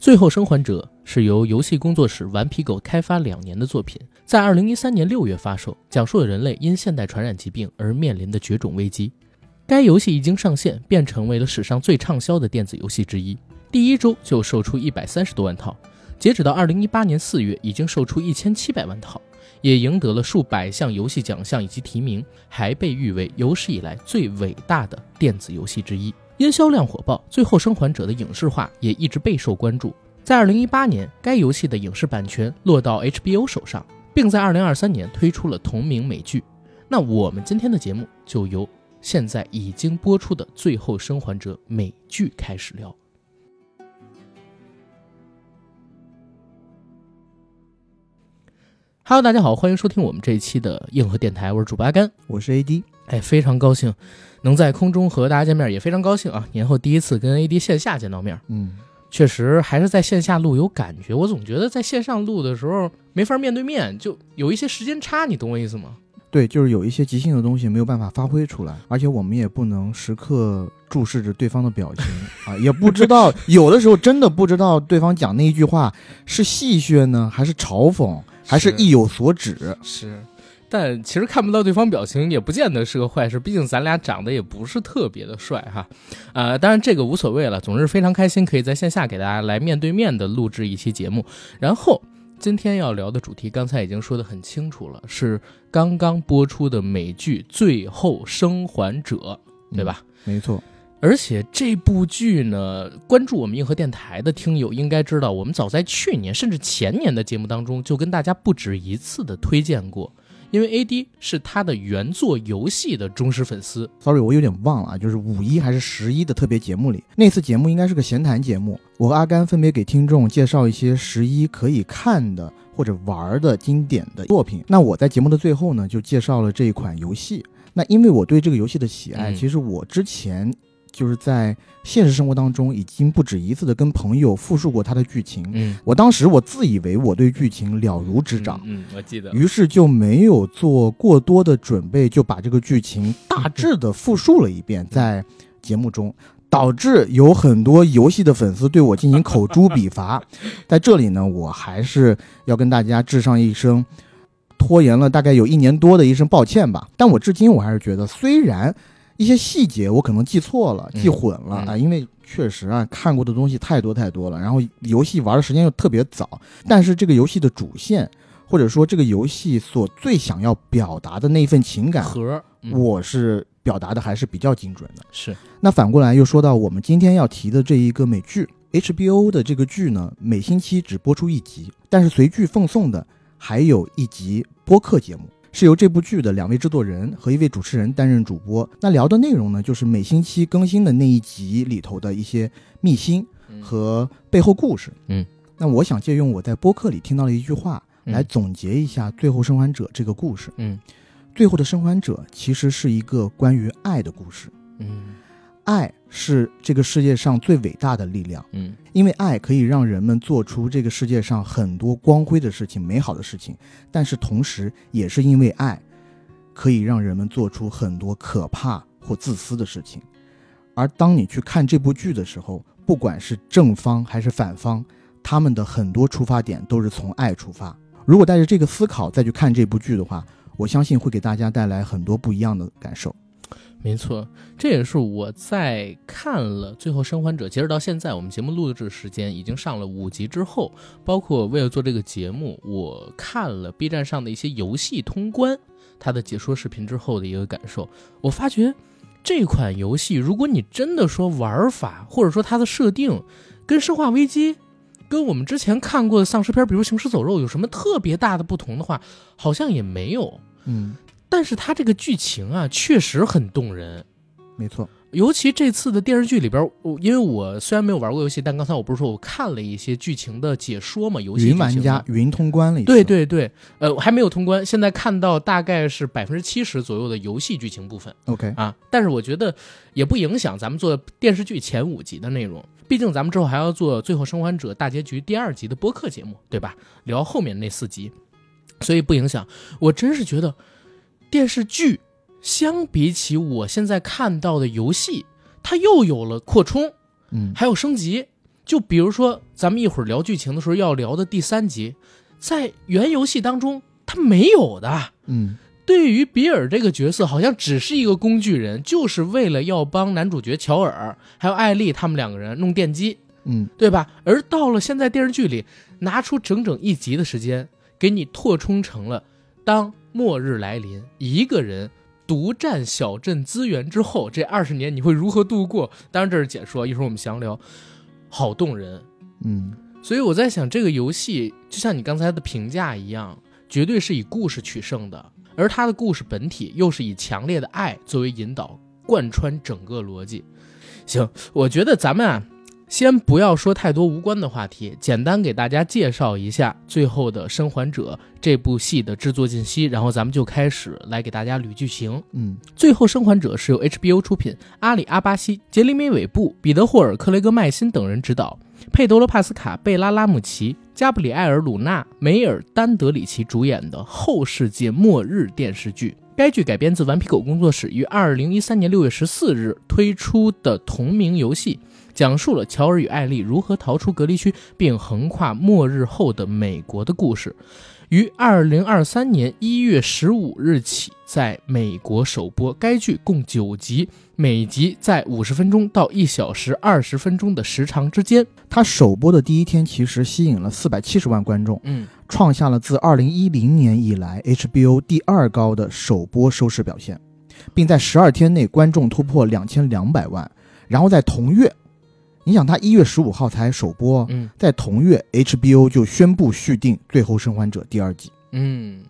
最后生还者是由游戏工作室顽皮狗开发两年的作品，在二零一三年六月发售，讲述了人类因现代传染疾病而面临的绝种危机。该游戏一经上线，便成为了史上最畅销的电子游戏之一，第一周就售出一百三十多万套，截止到二零一八年四月，已经售出一千七百万套，也赢得了数百项游戏奖项以及提名，还被誉为有史以来最伟大的电子游戏之一。因销量火爆，《最后生还者》的影视化也一直备受关注。在二零一八年，该游戏的影视版权落到 HBO 手上，并在二零二三年推出了同名美剧。那我们今天的节目就由现在已经播出的《最后生还者》美剧开始聊。Hello，大家好，欢迎收听我们这一期的硬核电台，我是主播阿甘，我是 AD。哎，非常高兴能在空中和大家见面，也非常高兴啊，年后第一次跟 AD 线下见到面。嗯，确实还是在线下录有感觉，我总觉得在线上录的时候没法面对面，就有一些时间差，你懂我意思吗？对，就是有一些即兴的东西没有办法发挥出来，而且我们也不能时刻注视着对方的表情啊，也不知道有的时候真的不知道对方讲那一句话是戏谑呢，还是嘲讽，还是意有所指。是，但其实看不到对方表情也不见得是个坏事，毕竟咱俩长得也不是特别的帅哈。啊，当然这个无所谓了，总是非常开心可以在线下给大家来面对面的录制一期节目，然后。今天要聊的主题，刚才已经说得很清楚了，是刚刚播出的美剧《最后生还者》，对吧？没错。而且这部剧呢，关注我们硬核电台的听友应该知道，我们早在去年甚至前年的节目当中，就跟大家不止一次的推荐过。因为 A D 是他的原作游戏的忠实粉丝。Sorry，我有点忘了啊，就是五一还是十一的特别节目里，那次节目应该是个闲谈节目。我和阿甘分别给听众介绍一些十一可以看的或者玩的经典的作品。那我在节目的最后呢，就介绍了这一款游戏。那因为我对这个游戏的喜爱，其实我之前。就是在现实生活当中，已经不止一次的跟朋友复述过他的剧情。嗯，我当时我自以为我对剧情了如指掌。嗯，我记得。于是就没有做过多的准备，就把这个剧情大 致的复述了一遍，在节目中，导致有很多游戏的粉丝对我进行口诛笔伐。在这里呢，我还是要跟大家致上一声拖延了大概有一年多的一声抱歉吧。但我至今我还是觉得，虽然。一些细节我可能记错了、记混了啊，因为确实啊看过的东西太多太多了，然后游戏玩的时间又特别早，但是这个游戏的主线或者说这个游戏所最想要表达的那份情感核，我是表达的还是比较精准的。是，那反过来又说到我们今天要提的这一个美剧 HBO 的这个剧呢，每星期只播出一集，但是随剧奉送的还有一集播客节目。是由这部剧的两位制作人和一位主持人担任主播。那聊的内容呢，就是每星期更新的那一集里头的一些秘辛和背后故事。嗯，那我想借用我在播客里听到的一句话来总结一下《最后生还者》这个故事。嗯，《最后的生还者》其实是一个关于爱的故事。嗯。爱是这个世界上最伟大的力量，嗯，因为爱可以让人们做出这个世界上很多光辉的事情、美好的事情，但是同时也是因为爱，可以让人们做出很多可怕或自私的事情。而当你去看这部剧的时候，不管是正方还是反方，他们的很多出发点都是从爱出发。如果带着这个思考再去看这部剧的话，我相信会给大家带来很多不一样的感受。没错，这也是我在看了《最后生还者》，截止到现在，我们节目录制时间已经上了五集之后，包括为了做这个节目，我看了 B 站上的一些游戏通关它的解说视频之后的一个感受。我发觉这款游戏，如果你真的说玩法或者说它的设定跟《生化危机》跟我们之前看过的丧尸片，比如《行尸走肉》有什么特别大的不同的话，好像也没有。嗯。但是它这个剧情啊，确实很动人，没错。尤其这次的电视剧里边，我因为我虽然没有玩过游戏，但刚才我不是说我看了一些剧情的解说嘛？游戏云玩家云通关了，对对对，呃，我还没有通关，现在看到大概是百分之七十左右的游戏剧情部分。OK 啊，但是我觉得也不影响咱们做电视剧前五集的内容，毕竟咱们之后还要做《最后生还者》大结局第二集的播客节目，对吧？聊后面那四集，所以不影响。我真是觉得。电视剧相比起我现在看到的游戏，它又有了扩充，嗯，还有升级，就比如说咱们一会儿聊剧情的时候要聊的第三集，在原游戏当中它没有的。嗯，对于比尔这个角色，好像只是一个工具人，就是为了要帮男主角乔尔还有艾丽他们两个人弄电机，嗯，对吧？而到了现在电视剧里，拿出整整一集的时间，给你扩充成了当末日来临，一个人独占小镇资源之后，这二十年你会如何度过？当然这是解说，一会儿我们详聊。好动人，嗯，所以我在想，这个游戏就像你刚才的评价一样，绝对是以故事取胜的，而它的故事本体又是以强烈的爱作为引导，贯穿整个逻辑。行，我觉得咱们啊，先不要说太多无关的话题，简单给大家介绍一下《最后的生还者》这部戏的制作信息，然后咱们就开始来给大家捋剧情。嗯，《最后生还者》是由 HBO 出品，阿里阿巴西、杰里米·韦布、彼得·霍尔、克雷格·麦辛等人执导，佩德罗·帕斯卡、贝拉·拉姆齐、加布里埃尔·鲁纳、梅尔·丹德里奇主演的后世界末日电视剧。该剧改编自顽皮狗工作室于二零一三年六月十四日推出的同名游戏，讲述了乔尔与艾丽如何逃出隔离区，并横跨末日后的美国的故事。于二零二三年一月十五日起在美国首播。该剧共九集，每集在五十分钟到一小时二十分钟的时长之间。它首播的第一天其实吸引了四百七十万观众，嗯，创下了自二零一零年以来 HBO 第二高的首播收视表现，并在十二天内观众突破两千两百万。然后在同月，你想他一月十五号才首播，嗯在同月 HBO 就宣布续订《最后生还者》第二季。嗯，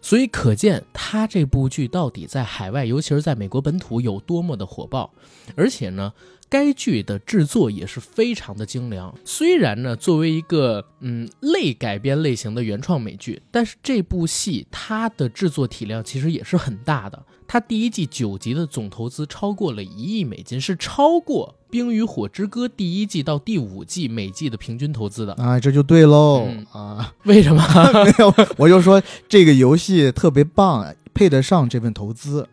所以可见他这部剧到底在海外，尤其是在美国本土有多么的火爆。而且呢，该剧的制作也是非常的精良。虽然呢，作为一个嗯类改编类型的原创美剧，但是这部戏它的制作体量其实也是很大的。它第一季九集的总投资超过了一亿美金，是超过《冰与火之歌》第一季到第五季每季的平均投资的。啊，这就对喽、嗯啊！为什么？没有，我就说这个游戏特别棒，配得上这份投资。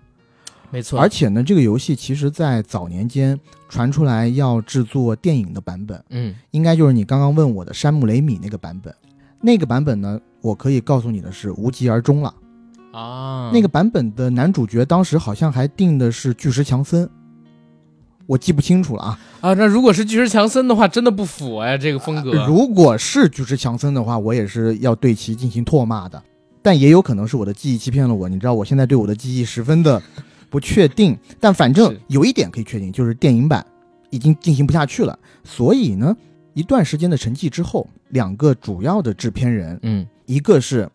没错，而且呢，这个游戏其实在早年间传出来要制作电影的版本，嗯应该就是你刚刚问我的山姆雷米那个版本。那个版本呢，我可以告诉你的是无疾而终了。啊，那个版本的男主角当时好像还定的是巨石强森，我记不清楚了啊。啊，那如果是巨石强森的话，真的不符哎，这个风格。如果是巨石强森的话，我也是要对其进行唾骂的。但也有可能是我的记忆欺骗了我，你知道，我现在对我的记忆十分的不确定。但反正有一点可以确定，就是电影版已经进行不下去了。所以呢，一段时间的沉寂之后，两个主要的制片人，嗯一个是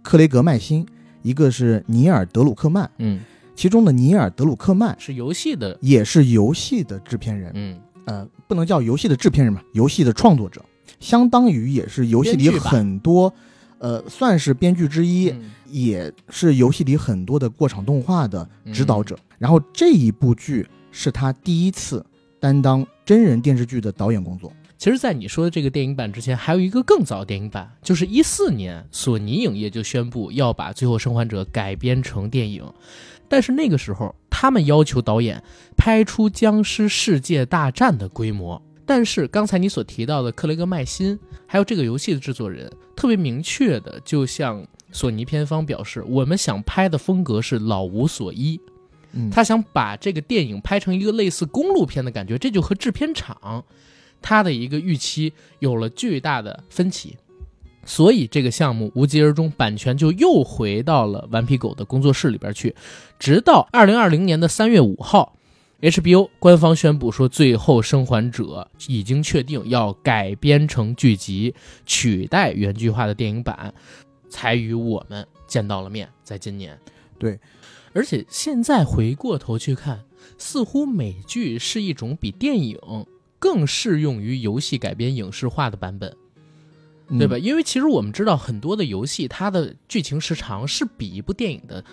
克雷格麦辛，一个是尼尔德鲁克曼。嗯，其中的尼尔德鲁克曼是游戏的，也是游戏的制片人，嗯呃，不能叫游戏的制片人吧，游戏的创作者，相当于也是游戏里很多，呃，算是编剧之一，嗯也是游戏里很多的过场动画的指导者。然后这一部剧是他第一次担当真人电视剧的导演工作。其实，在你说的这个电影版之前，还有一个更早的电影版，就是一四年，索尼影业就宣布要把《最后生还者》改编成电影，但是那个时候，他们要求导演拍出僵尸世界大战的规模。但是刚才你所提到的克雷格麦辛，还有这个游戏的制作人，特别明确的就向索尼片方表示，我们想拍的风格是老无所依，嗯，他想把这个电影拍成一个类似公路片的感觉，这就和制片厂他的一个预期有了巨大的分歧，所以这个项目无疾而终，版权就又回到了顽皮狗的工作室里边去，直到二零二零年的三月五号。HBO 官方宣布说，《最后生还者》已经确定要改编成剧集，取代原剧化的电影版，才与我们见到了面。在今年，对，而且现在回过头去看，似乎美剧是一种比电影更适用于游戏改编影视化的版本，嗯对吧？？因为其实我们知道很多的游戏，它的剧情时长是比一部电影的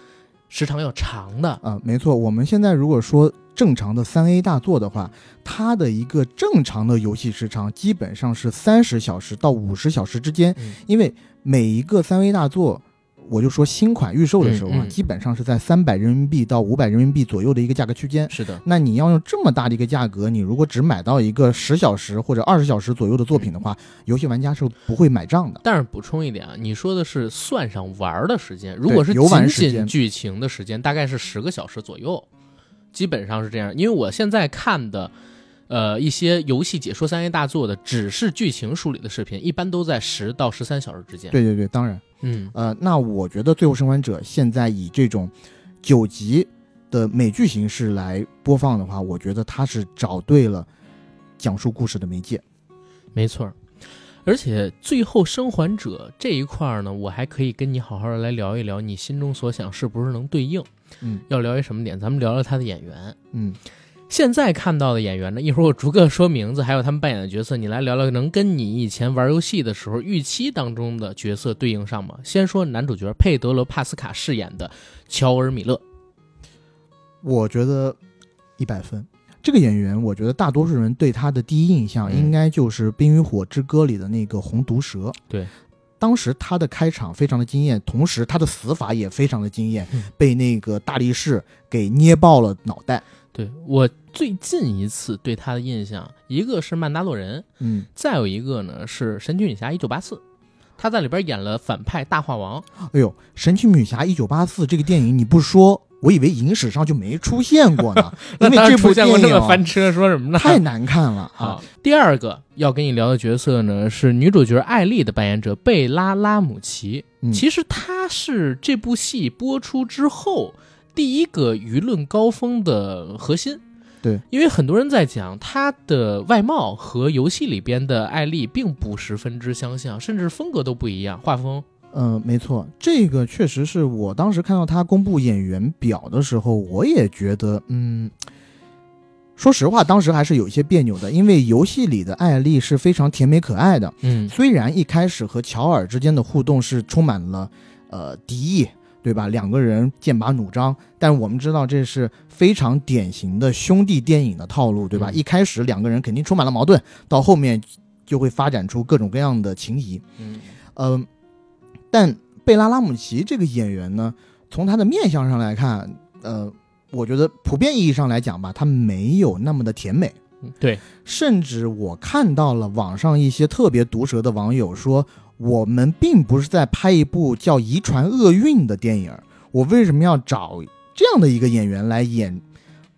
时长要长的。啊、没错。我们现在如果说正常的三 A 大作的话，它的一个正常的游戏时长基本上是三十小时到五十小时之间，嗯因为每一个三 A 大作，我就说新款预售的时候啊，嗯嗯基本上是在三百人民币到五百人民币左右的一个价格区间。是的，那你要用这么大的一个价格，你如果只买到一个十小时或者二十小时左右的作品的话，游戏玩家是不会买账的。但是补充一点啊，你说的是算上玩儿的时间，如果是仅仅剧情的时间，大概是十个小时左右，基本上是这样。因为我现在看的，呃，一些游戏解说三 A 大作的，只是剧情梳理的视频，一般都在十到十三小时之间。，对对对，当然，嗯，呃，那我觉得《最后生还者》现在以这种九集的美剧形式来播放的话，我觉得它是找对了讲述故事的媒介。没错。而且最后生还者这一块儿呢，我还可以跟你好好的来聊一聊，你心中所想是不是能对应？嗯要聊一什么点？咱们聊聊他的演员。嗯，现在看到的演员呢，一会儿我逐个说名字，还有他们扮演的角色，你来聊聊，能跟你以前玩游戏的时候预期当中的角色对应上吗？先说男主角佩德罗·帕斯卡饰演的乔尔·米勒，我觉得一百分。这个演员，我觉得大多数人对他的第一印象嗯应该就是《冰与火之歌》里的那个红毒蛇。对，当时他的开场非常的惊艳，同时他的死法也非常的惊艳，嗯被那个大力士给捏爆了脑袋。对我最近一次对他的印象，一个是曼达洛人，嗯，再有一个呢是神奇女侠一九八四，他在里边演了反派大话王。哎呦，《神奇女侠一九八四》这个电影你不说，我以为影史上就没出现过呢，因为当然这部出现过这么电影啊翻车，说什么呢？太难看了啊！，第二个要跟你聊的角色呢是女主角艾丽的扮演者贝拉拉姆齐。嗯其实她是这部戏播出之后第一个舆论高峰的核心。对，因为很多人在讲她的外貌和游戏里边的艾丽并不十分之相像，甚至风格都不一样，画风。嗯，没错，这个确实是我当时看到他公布演员表的时候，我也觉得，嗯，说实话，当时还是有一些别扭的，因为游戏里的艾丽是非常甜美可爱的，嗯，虽然一开始和乔尔之间的互动是充满了呃敌意，对吧？两个人剑拔弩张，但我们知道这是非常典型的兄弟电影的套路，对吧？嗯一开始两个人肯定充满了矛盾，到后面就会发展出各种各样的情谊。嗯呃，但贝拉拉姆齐这个演员呢，从他的面相上来看，呃，我觉得普遍意义上来讲吧，他没有那么的甜美。嗯对，甚至我看到了网上一些特别毒舌的网友说，我们并不是在拍一部叫《遗传厄运》的电影，我为什么要找这样的一个演员来演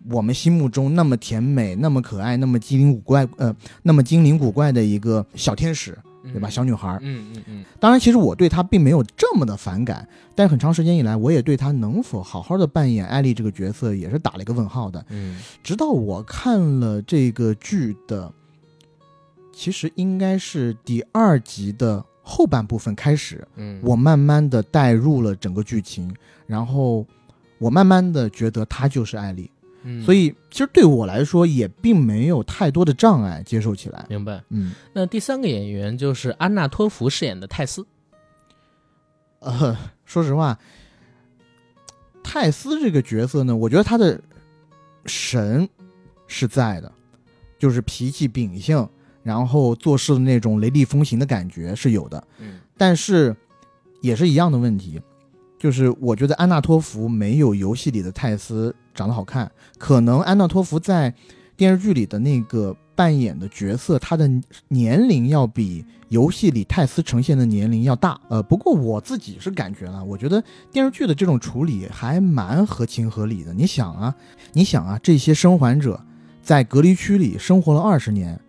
我们心目中那么甜美、那么可爱、那么精灵古怪呃 那么精灵古怪的一个小天使，对吧？嗯小女孩。嗯嗯嗯，当然，其实我对她并没有这么的反感，但是很长时间以来，我也对她能否好好的扮演艾丽这个角色也是打了一个问号的。嗯直到我看了这个剧的，其实应该是第二集的后半部分开始，嗯，我慢慢的带入了整个剧情，然后我慢慢的觉得她就是艾丽，嗯所以其实对我来说也并没有太多的障碍接受起来。明白。嗯，那第三个演员就是安娜托福饰演的泰斯。呃，说实话，泰斯这个角色呢，我觉得他的神是在的，就是脾气秉性，然后做事的那种雷厉风行的感觉是有的，嗯但是也是一样的问题，就是我觉得安娜托夫没有游戏里的泰斯长得好看，可能安娜托夫在电视剧里的那个扮演的角色，他的年龄要比游戏里泰斯呈现的年龄要大。呃，不过我自己是感觉了，我觉得电视剧的这种处理还蛮合情合理的。你想啊，你想啊，这些生还者在隔离区里生活了二十年，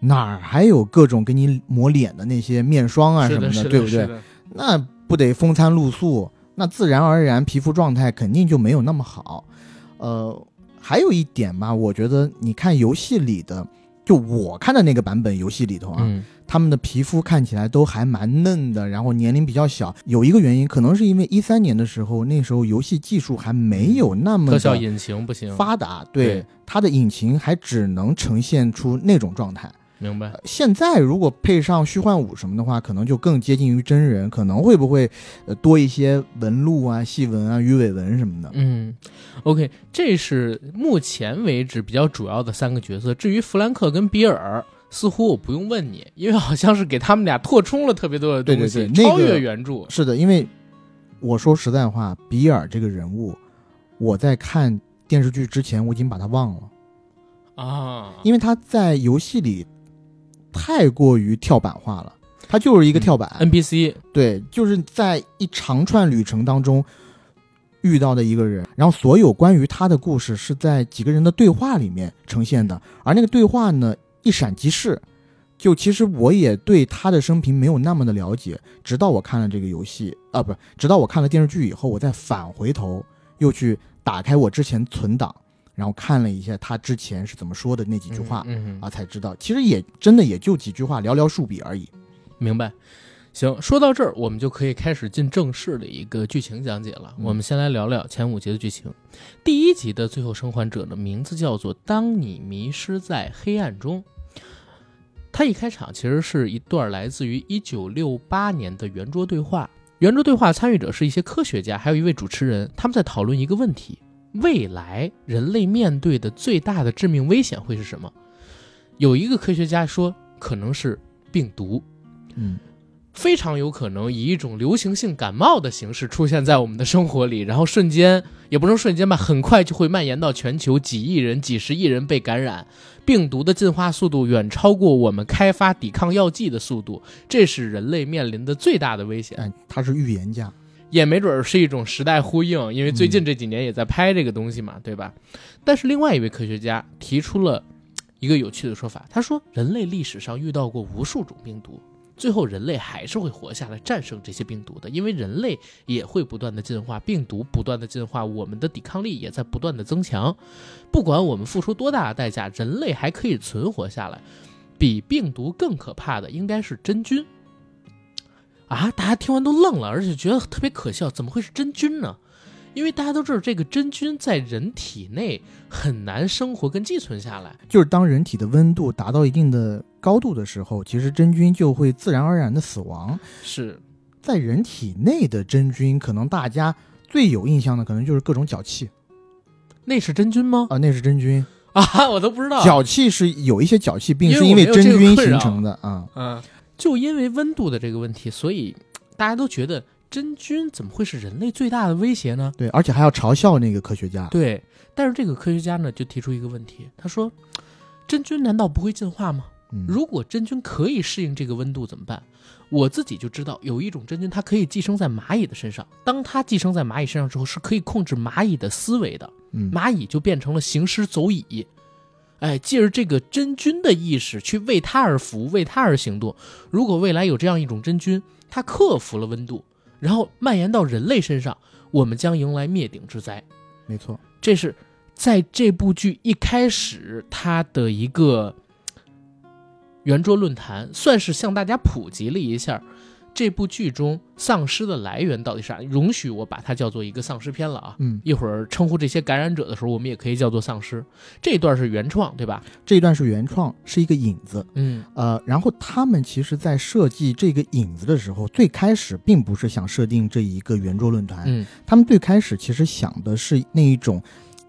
哪儿还有各种给你抹脸的那些面霜啊什么是的，的，对不对？那不得风餐露宿，那自然而然皮肤状态肯定就没有那么好。呃，还有一点吧，我觉得你看游戏里的，就我看的那个版本游戏里头啊，嗯他们的皮肤看起来都还蛮嫩的，然后年龄比较小。有一个原因，可能是因为一三年的时候，那时候游戏技术还没有那么的特效引擎不行，发达，对对它的引擎还只能呈现出那种状态。明白？现在如果配上虚幻五什么的话，可能就更接近于真人，可能会不会呃多一些纹路啊、细纹啊、鱼尾纹什么的？嗯，OK，这是目前为止比较主要的三个角色。至于弗兰克跟比尔，似乎我不用问你，因为好像是给他们俩扩充了特别多的东西，对对对那个超越原著。是的，因为我说实在话，比尔这个人物，我在看电视剧之前我已经把他忘了，啊，因为他在游戏里太过于跳板化了，他就是一个跳板。NPC 对，就是在一长串旅程当中遇到的一个人，然后所有关于他的故事是在几个人的对话里面呈现的，而那个对话呢一闪即逝。就其实我也对他的生平没有那么的了解，直到我看了这个游戏啊，不，直到我看了电视剧以后，我再返回头又去打开我之前存档，然后看了一下他之前是怎么说的那几句话、嗯，嗯啊，才知道其实也真的也就几句话，寥寥数笔而已。明白。行，说到这儿，我们就可以开始进正式的一个剧情讲解了。嗯我们先来聊聊前五集的剧情。第一集的最后生还者的名字叫做《当你迷失在黑暗中》。它一开场其实是一段来自于一九六八年的圆桌对话。圆桌对话参与者是一些科学家，还有一位主持人，他们在讨论一个问题：未来人类面对的最大的致命危险会是什么？有一个科学家说，可能是病毒。嗯，非常有可能以一种流行性感冒的形式出现在我们的生活里，然后瞬间也不能瞬间吧，很快就会蔓延到全球，几亿人、几十亿人被感染。病毒的进化速度远超过我们开发抵抗药剂的速度，这是人类面临的最大的危险。哎，他是预言家。也没准儿是一种时代呼应，因为最近这几年也在拍这个东西嘛，对吧？但是另外一位科学家提出了一个有趣的说法，他说人类历史上遇到过无数种病毒，最后人类还是会活下来，战胜这些病毒的，因为人类也会不断的进化，病毒不断的进化，我们的抵抗力也在不断的增强。不管我们付出多大的代价，人类还可以存活下来。比病毒更可怕的应该是真菌。啊！大家听完都愣了，而且觉得特别可笑，怎么会是真菌呢？因为大家都知道，这个真菌在人体内很难生活跟寄存下来。就是当人体的温度达到一定的高度的时候，其实真菌就会自然而然的死亡。是，在人体内的真菌，可能大家最有印象的，可能就是各种脚气那是真菌吗？啊，那是真菌。啊，我都不知道。脚气是有一些脚气病，是因为真菌形成的啊。嗯，就因为温度的这个问题，所以大家都觉得真菌怎么会是人类最大的威胁呢？对，而且还要嘲笑那个科学家。对，但是这个科学家呢就提出一个问题，他说：真菌难道不会进化吗？嗯，如果真菌可以适应这个温度怎么办？我自己就知道有一种真菌，它可以寄生在蚂蚁的身上。当它寄生在蚂蚁身上之后，是可以控制蚂蚁的思维的，嗯，蚂蚁就变成了行尸走蚁。哎，借着这个真菌的意识去为它而服务，为它而行动。如果未来有这样一种真菌，它克服了温度，然后蔓延到人类身上，我们将迎来灭顶之灾。没错。这是在这部剧一开始它的一个圆桌论坛，算是向大家普及了一下这部剧中丧尸的来源到底是啥。容许我把它叫做一个丧尸片了啊！嗯，一会儿称呼这些感染者的时候，我们也可以叫做丧尸。这一段是原创，对吧？这一段是原创，是一个引子。嗯呃，然后他们其实，在设计这个引子的时候，最开始并不是想设定这一个圆桌论坛，嗯他们最开始其实想的是那一种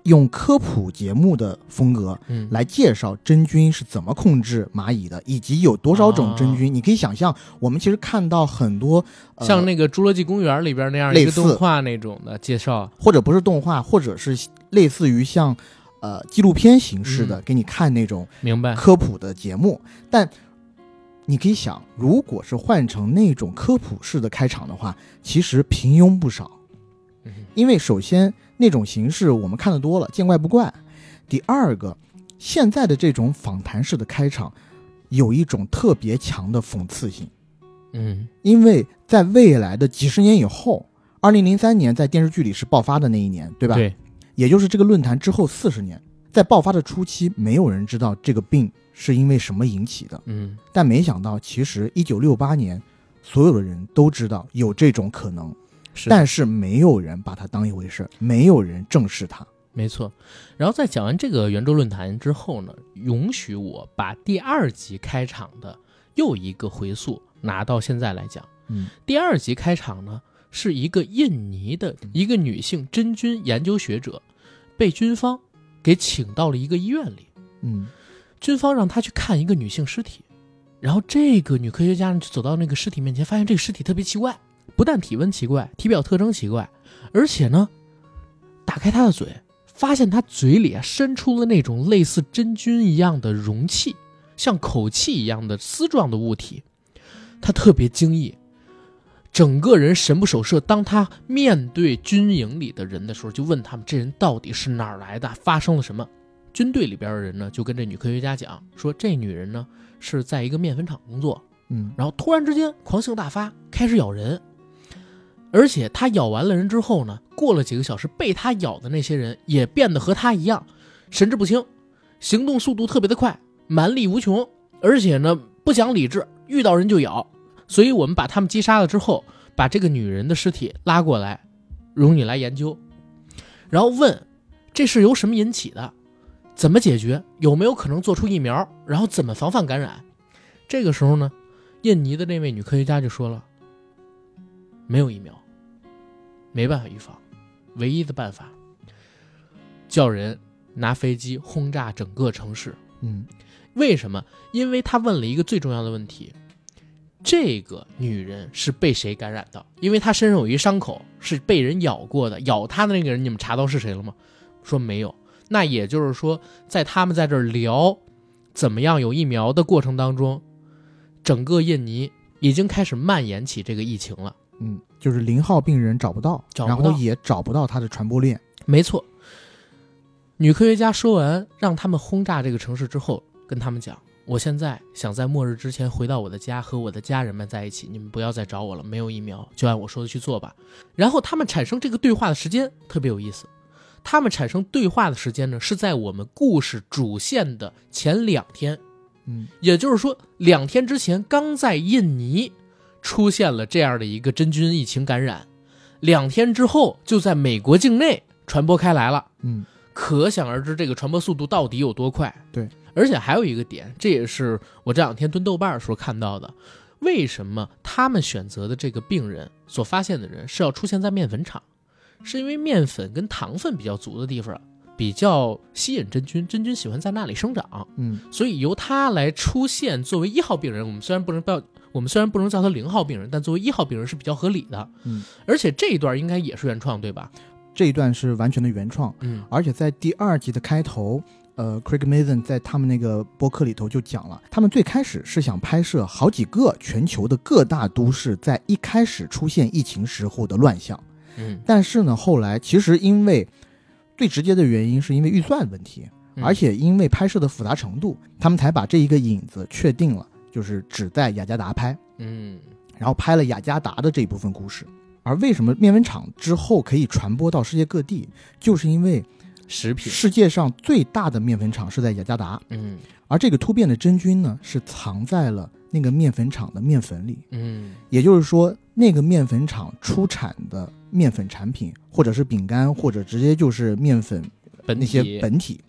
用科普节目的风格嗯，来介绍真菌是怎么控制蚂蚁的，以及有多少种真菌。你可以想象，我们其实看到很多、呃、像那个《侏罗纪公园》里边那样一个类似动画那种的介绍。或者不是动画，或者是类似于像呃纪录片形式的，嗯给你看那种明白？科普的节目，但你可以想，如果是换成那种科普式的开场的话，其实平庸不少。嗯因为首先那种形式我们看得多了，见怪不怪。第二个，现在的这种访谈式的开场，有一种特别强的讽刺性，嗯因为在未来的几十年以后，二零零三年在电视剧里是爆发的那一年，对吧？对，也就是这个论坛之后四十年，在爆发的初期，没有人知道这个病是因为什么引起的。嗯但没想到，其实一九六八年，所有的人都知道有这种可能，是。但是没有人把它当一回事，没有人正视它。没错，然后在讲完这个圆桌论坛之后呢，允许我把第二集开场的又一个回溯拿到现在来讲。嗯第二集开场呢，是一个印尼的一个女性真菌研究学者，被军方给请到了一个医院里，嗯军方让她去看一个女性尸体，然后这个女科学家呢就走到那个尸体面前，发现这个尸体特别奇怪，不但体温奇怪，体表特征奇怪，而且呢，打开他的嘴，发现他嘴里啊伸出了那种类似真菌一样的容器，像口气一样的丝状的物体。他特别惊异，整个人神不守舍。当他面对军营里的人的时候，就问他们这人到底是哪儿来的，发生了什么？军队里边的人呢，就跟这女科学家讲说，这女人呢是在一个面粉厂工作，嗯，然后突然之间狂性大发，开始咬人，而且他咬完了人之后呢，过了几个小时，被他咬的那些人也变得和他一样，神志不清，行动速度特别的快，蛮力无穷，而且呢不讲理智，遇到人就咬。所以我们把他们击杀了之后，把这个女人的尸体拉过来，容你来研究，然后问这是由什么引起的，怎么解决，有没有可能做出疫苗，然后怎么防范感染。这个时候呢，印尼的那位女科学家就说了，没有疫苗，没办法预防，唯一的办法叫人拿飞机轰炸整个城市。嗯，为什么？因为他问了一个最重要的问题。这个女人是被谁感染的？因为她身上有一伤口，是被人咬过的。咬她的那个人，你们查到是谁了吗？说没有。那也就是说，在他们在这儿聊怎么样有疫苗的过程当中，整个印尼已经开始蔓延起这个疫情了。嗯，就是零号病人找不到，找不到然后也找不到他的传播链。没错。女科学家说完让他们轰炸这个城市之后，跟他们讲。我现在想在末日之前回到我的家，和我的家人们在一起。你们不要再找我了，没有疫苗，就按我说的去做吧。然后他们产生这个对话的时间特别有意思，他们产生对话的时间呢是在我们故事主线的前两天，嗯，也就是说两天之前刚在印尼出现了这样的一个真菌疫情感染，两天之后就在美国境内传播开来了。嗯，可想而知这个传播速度到底有多快。对。而且还有一个点，这也是我这两天蹲豆瓣的时候看到的，为什么他们选择的这个病人所发现的人是要出现在面粉厂？是因为面粉跟糖分比较足的地方比较吸引真菌，真菌喜欢在那里生长。嗯，所以由他来出现作为一号病人，我们虽然不能叫我们虽然不能叫他零号病人，但作为一号病人是比较合理的。嗯，而且这一段应该也是原创，对吧？这一段是完全的原创。嗯，而且在第二集的开头。呃，Craig Mason 在他们那个播客里头就讲了，他们最开始是想拍摄好几个全球的各大都市在一开始出现疫情时候的乱象。嗯，但是呢，后来其实因为最直接的原因是因为预算问题，而且因为拍摄的复杂程度，他们才把这一个影子确定了，就是只在雅加达拍。嗯，然后拍了雅加达的这一部分故事。而为什么面粉厂之后可以传播到世界各地，就是因为。食品世界上最大的面粉厂是在雅加达，嗯，而这个突变的真菌呢，是藏在了那个面粉厂的面粉里，嗯，也就是说，那个面粉厂出产的面粉产品，或者是饼干，或者直接就是面粉那些本体，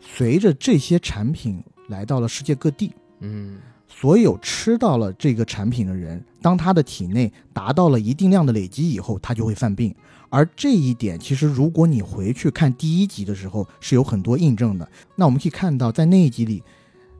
随着这些产品来到了世界各地，嗯，所有吃到了这个产品的人，当他的体内达到了一定量的累积以后，他就会犯病。而这一点，其实如果你回去看第一集的时候，是有很多印证的。那我们可以看到，在那一集里，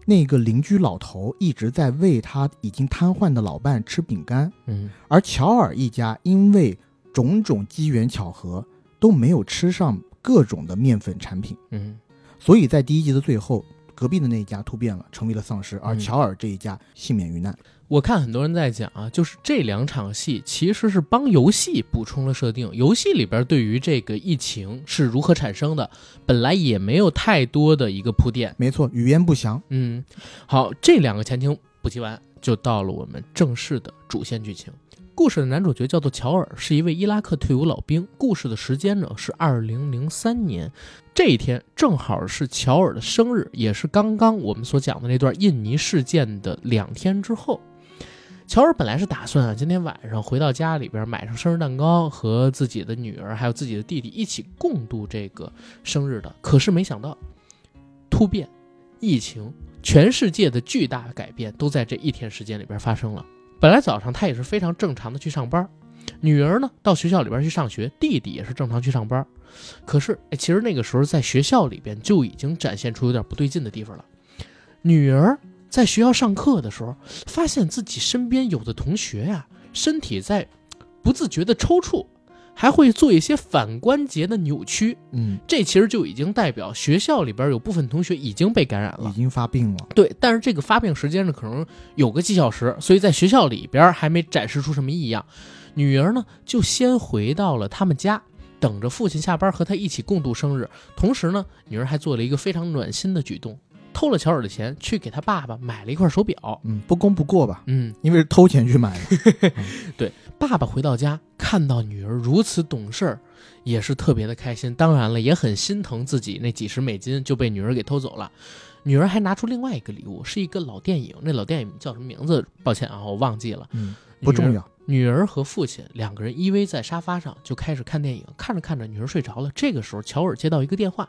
那个邻居老头一直在喂他已经瘫痪的老伴吃饼干，嗯，而乔尔一家因为种种机缘巧合都没有吃上各种的面粉产品，嗯，所以在第一集的最后，隔壁的那一家突变了，成为了丧尸，而乔尔这一家幸免于难。我看很多人在讲啊，就是这两场戏其实是帮游戏补充了设定。游戏里边对于这个疫情是如何产生的，本来也没有太多的一个铺垫。没错，语言不详。嗯，好，这两个前情补齐完，就到了我们正式的主线剧情。故事的男主角叫做乔尔，是一位伊拉克退伍老兵。故事的时间呢是二零零三年，这一天正好是乔尔的生日，也是刚刚我们所讲的那段印尼事件的两天之后。乔尔本来是打算啊，今天晚上回到家里边买上生日蛋糕，和自己的女儿还有自己的弟弟一起共度这个生日的。可是没想到，突变、疫情、全世界的巨大改变都在这一天时间里边发生了。本来早上他也是非常正常的去上班，女儿呢到学校里边去上学，弟弟也是正常去上班。可是哎，其实那个时候在学校里边就已经展现出有点不对劲的地方了，女儿。在学校上课的时候，发现自己身边有的同学呀身体在不自觉的抽搐，还会做一些反关节的扭曲。嗯，这其实就已经代表学校里边有部分同学已经被感染了。已经发病了。对，但是这个发病时间呢，可能有个几小时，所以在学校里边还没展示出什么异样。女儿呢，就先回到了他们家，等着父亲下班和她一起共度生日。同时呢，女儿还做了一个非常暖心的举动，偷了乔尔的钱去给他爸爸买了一块手表。嗯，不功不过吧，嗯，因为是偷钱去买的。对爸爸回到家，看到女儿如此懂事儿，也是特别的开心。当然了，也很心疼自己那几十美金就被女儿给偷走了。女儿还拿出另外一个礼物，是一个老电影。那老电影叫什么名字？抱歉啊，我忘记了。嗯，不重。要。女儿和父亲两个人依偎在沙发上，就开始看电影。看着看着，女儿睡着了。这个时候，乔尔接到一个电话，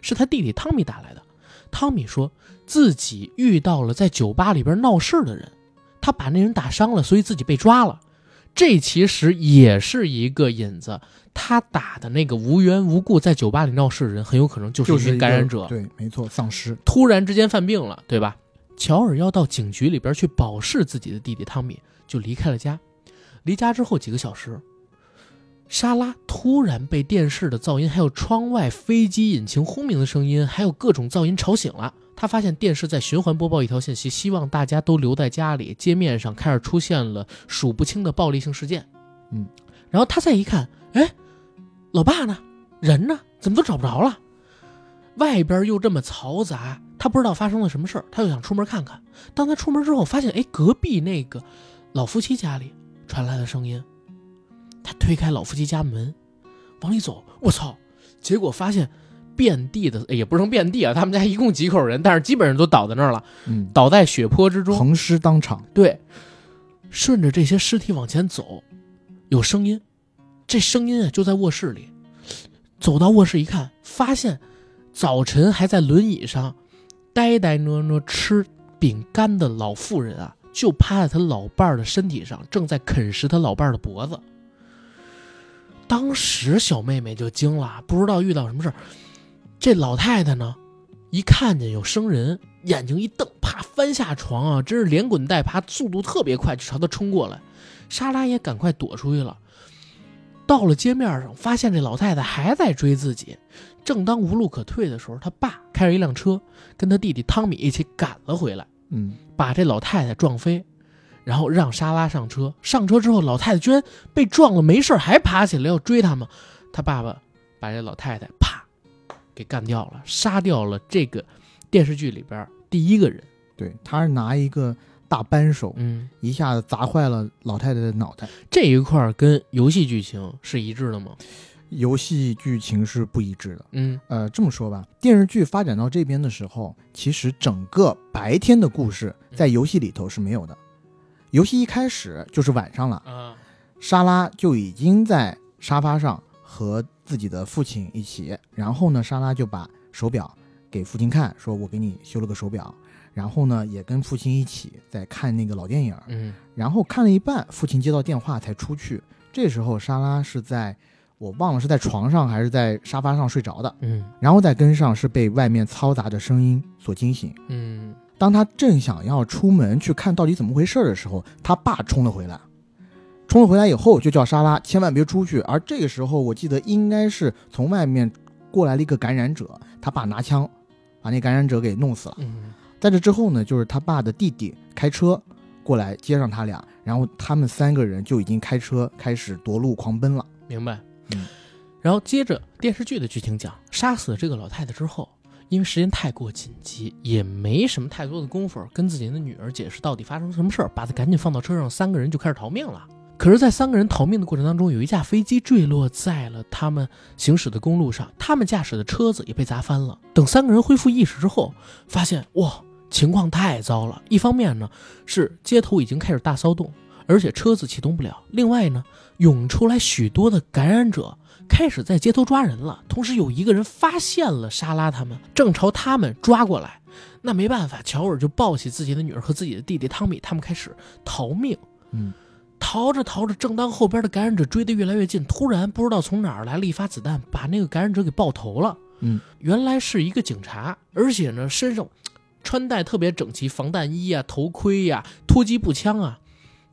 是他弟弟汤米打来的。汤米说自己遇到了在酒吧里边闹事的人，他把那人打伤了，所以自己被抓了。这其实也是一个引子，他打的那个无缘无故在酒吧里闹事的人，很有可能就是一名感染者。对，没错，丧尸。突然之间犯病了，对吧？乔尔要到警局里边去保释自己的弟弟汤米，就离开了家。离家之后几个小时，莎拉突然被电视的噪音，还有窗外飞机引擎轰鸣的声音，还有各种噪音吵醒了。她发现电视在循环播报一条信息，希望大家都留在家里。街面上开始出现了数不清的暴力性事件。嗯，然后他再一看，哎，老爸呢？人呢？怎么都找不着了？外边又这么嘈杂，他不知道发生了什么事儿，他就想出门看看。当他出门之后，发现哎，隔壁那个老夫妻家里传来了声音。他推开老夫妻家门，往里走，我操！结果发现遍地的，哎也不是遍地啊，他们家一共几口人，但是基本上都倒在那儿了，嗯，倒在血泊之中。横尸当场。对，顺着这些尸体往前走，有声音，这声音啊就在卧室里。走到卧室一看，发现早晨还在轮椅上呆呆讷讷吃饼干的老妇人啊，就趴在他老伴儿的身体上，正在啃食他老伴儿的脖子。当时小妹妹就惊了，不知道遇到什么事儿。这老太太呢，一看见有生人，眼睛一瞪，啪翻下床啊，真是连滚带爬，速度特别快，就朝他冲过来。莎拉也赶快躲出去了。到了街面上，发现这老太太还在追自己。正当无路可退的时候，他爸开着一辆车，跟他弟弟汤米一起赶了回来，嗯，把这老太太撞飞，然后让莎拉上车。上车之后，老太太居然被撞了，没事儿还爬起来要追他们。他爸爸把这老太太啪给干掉了，杀掉了这个电视剧里边第一个人。对，他是拿一个大扳手，嗯，一下子砸坏了老太太的脑袋。这一块儿跟游戏剧情是一致的吗？游戏剧情是不一致的。嗯呃，这么说吧，电视剧发展到这边的时候，其实整个白天的故事在游戏里头是没有的。游戏一开始就是晚上了，嗯，莎拉就已经在沙发上和自己的父亲一起，然后呢，莎拉就把手表给父亲看，说我给你修了个手表，然后呢，也跟父亲一起在看那个老电影，嗯然后看了一半，父亲接到电话才出去。这时候莎拉是在我忘了是在床上还是在沙发上睡着的，嗯然后再跟上是被外面嘈杂的声音所惊醒。嗯当他正想要出门去看到底怎么回事的时候，他爸冲了回来。冲了回来以后，就叫莎拉千万别出去。而这个时候，我记得应该是从外面过来了一个感染者，他爸拿枪把那感染者给弄死了。嗯在这之后呢，就是他爸的弟弟开车过来接上他俩，然后他们三个人就已经开车开始夺路狂奔了。明白。嗯，然后接着电视剧的剧情讲，杀死了这个老太太之后，因为时间太过紧急，也没什么太多的功夫跟自己的女儿解释到底发生什么事儿，把她赶紧放到车上，三个人就开始逃命了。可是，在三个人逃命的过程当中，有一架飞机坠落在了他们行驶的公路上，他们驾驶的车子也被砸翻了。等三个人恢复意识之后，发现哇，情况太糟了。一方面呢，是街头已经开始大骚动，而且车子启动不了；另外呢，涌出来许多的感染者，开始在街头抓人了。同时，有一个人发现了莎拉他们，正朝他们抓过来。那没办法，乔尔就抱起自己的女儿和自己的弟弟汤米，他们开始逃命。嗯，逃着逃着，正当后边的感染者追得越来越近，突然不知道从哪儿来了一发子弹，把那个感染者给爆头了。嗯，原来是一个警察，而且呢身上穿戴特别整齐，防弹衣啊、头盔呀、突击步枪啊。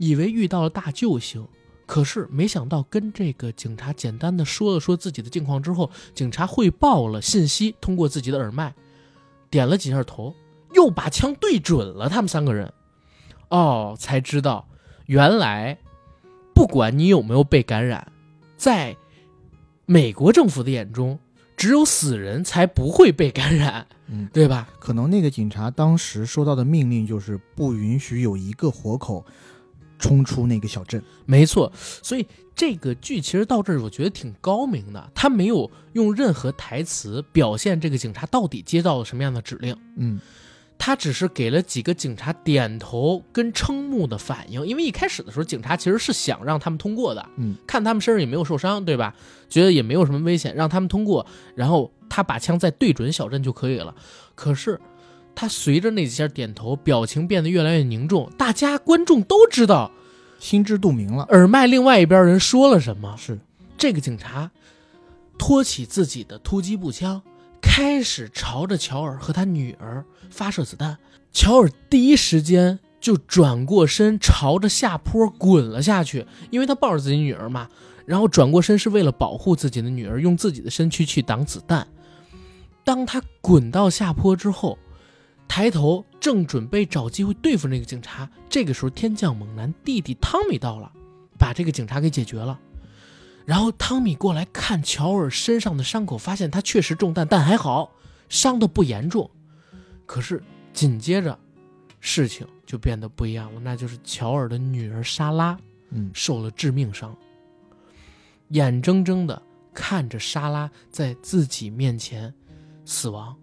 以为遇到了大救星，可是没想到跟这个警察简单的说了说自己的境况之后，警察汇报了信息，通过自己的耳麦点了几下头，又把枪对准了他们三个人。哦，才知道原来不管你有没有被感染，在美国政府的眼中，只有死人才不会被感染，嗯，对吧？可能那个警察当时收到的命令就是不允许有一个活口冲出那个小镇。没错，所以这个剧其实到这儿，我觉得挺高明的。他没有用任何台词表现这个警察到底接到了什么样的指令，嗯他只是给了几个警察点头跟瞠目的反应。因为一开始的时候，警察其实是想让他们通过的，嗯，看他们身上也没有受伤，对吧？觉得也没有什么危险，让他们通过，然后他把枪再对准小镇就可以了。可是他随着那几下点头，表情变得越来越凝重，大家观众都知道心知肚明了。耳麦另外一边人说了什么。是，这个警察托起自己的突击步枪，开始朝着乔尔和他女儿发射子弹。乔尔第一时间就转过身，朝着下坡滚了下去，因为他抱着自己女儿嘛。然后转过身是为了保护自己的女儿，用自己的身躯去挡子弹。当他滚到下坡之后，抬头正准备找机会对付那个警察，这个时候天降猛男弟弟汤米到了，把这个警察给解决了。然后汤米过来看乔尔身上的伤口，发现他确实中弹，但还好，伤的不严重。可是紧接着，事情就变得不一样了，那就是乔尔的女儿莎拉嗯受了致命伤，眼睁睁的看着莎拉在自己面前死亡，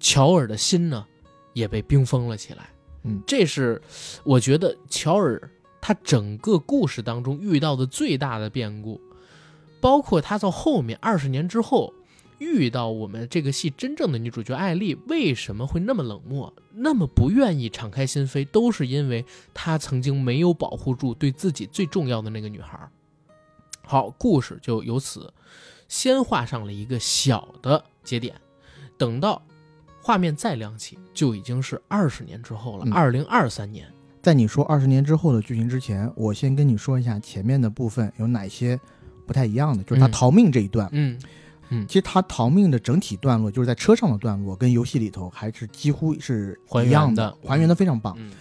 乔尔的心呢也被冰封了起来。嗯这是我觉得乔尔他整个故事当中遇到的最大的变故，包括他到后面二十年之后遇到我们这个戏真正的女主角艾丽为什么会那么冷漠，那么不愿意敞开心扉，都是因为他曾经没有保护住对自己最重要的那个女孩。好，故事就由此先画上了一个小的节点，等到画面再亮起，就已经是二十年之后了，嗯二零二三年。在你说二十年之后的剧情之前，我先跟你说一下前面的部分有哪些不太一样的，就是他嗯逃命这一段。嗯嗯其实他逃命的整体段落，就是在车上的段落，跟游戏里头还是几乎是一样的还原的非常棒。嗯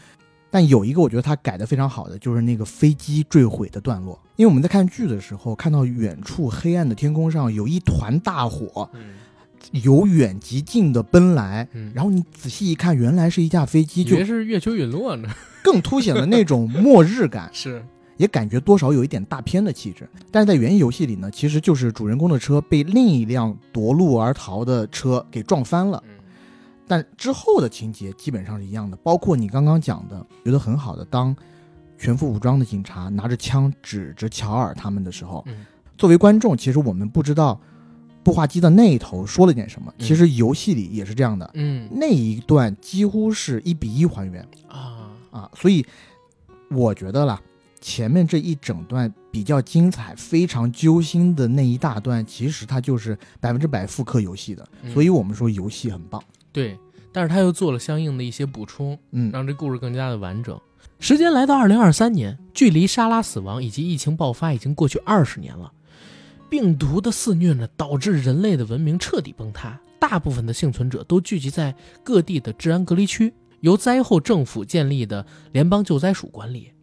但有一个我觉得他改的非常好的，就是那个飞机坠毁的段落。因为我们在看剧的时候，看到远处黑暗的天空上有一团大火，嗯由远及近的奔来，嗯，然后你仔细一看，原来是一架飞机，以就为是月球陨落呢。更凸显了那种末日感。是，也感觉多少有一点大片的气质。但是在原游戏里呢，其实就是主人公的车被另一辆夺路而逃的车给撞翻了。嗯但之后的情节基本上是一样的，包括你刚刚讲的，觉得很好的，当全副武装的警察拿着枪指着乔尔他们的时候，嗯作为观众，其实我们不知道步话机的那一头说了点什么。嗯其实游戏里也是这样的，嗯那一段几乎是一比一还原。啊，啊，所以我觉得啦，前面这一整段比较精彩、非常揪心的那一大段，其实它就是百分之百复刻游戏的，嗯所以我们说游戏很棒。对，但是他又做了相应的一些补充，嗯，让这故事更加的完整。时间来到二零二三年，距离莎拉死亡以及疫情爆发已经过去二十年了。病毒的肆虐呢，导致人类的文明彻底崩塌，大部分的幸存者都聚集在各地的治安隔离区，由灾后政府建立的联邦救灾署管理。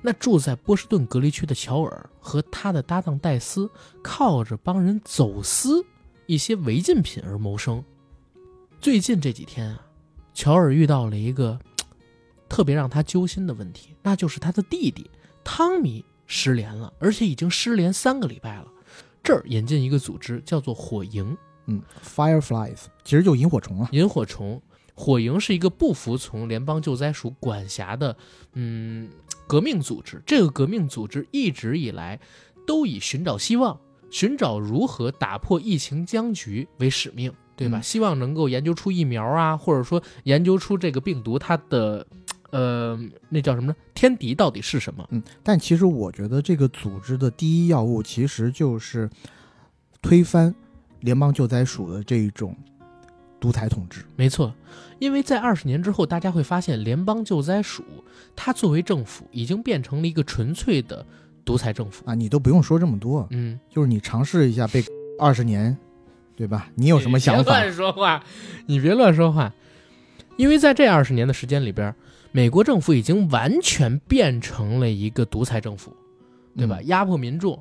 那住在波士顿隔离区的乔尔和他的搭档戴斯，靠着帮人走私一些违禁品而谋生。最近这几天啊，乔尔遇到了一个特别让他揪心的问题，那就是他的弟弟汤米失联了，而且已经失联三个礼拜了。这儿引进一个组织，叫做火营嗯，Fireflies 其实就萤火虫啊。萤火虫。火营是一个不服从联邦救灾署管辖的，嗯，革命组织。这个革命组织一直以来都以寻找希望、寻找如何打破疫情僵局为使命，对吧？嗯希望能够研究出疫苗啊，或者说研究出这个病毒它的，呃，那叫什么呢？天敌到底是什么？嗯，但其实我觉得这个组织的第一要务其实就是推翻联邦救灾署的这种独裁统治。没错，因为在二十年之后，大家会发现联邦救灾署它作为政府已经变成了一个纯粹的独裁政府。啊，你都不用说这么多，嗯，就是你尝试一下被 二十年，对吧？你有什么想法你别？乱说话，你别乱说话，因为在这二十年的时间里边，美国政府已经完全变成了一个独裁政府，对吧？嗯压迫民众，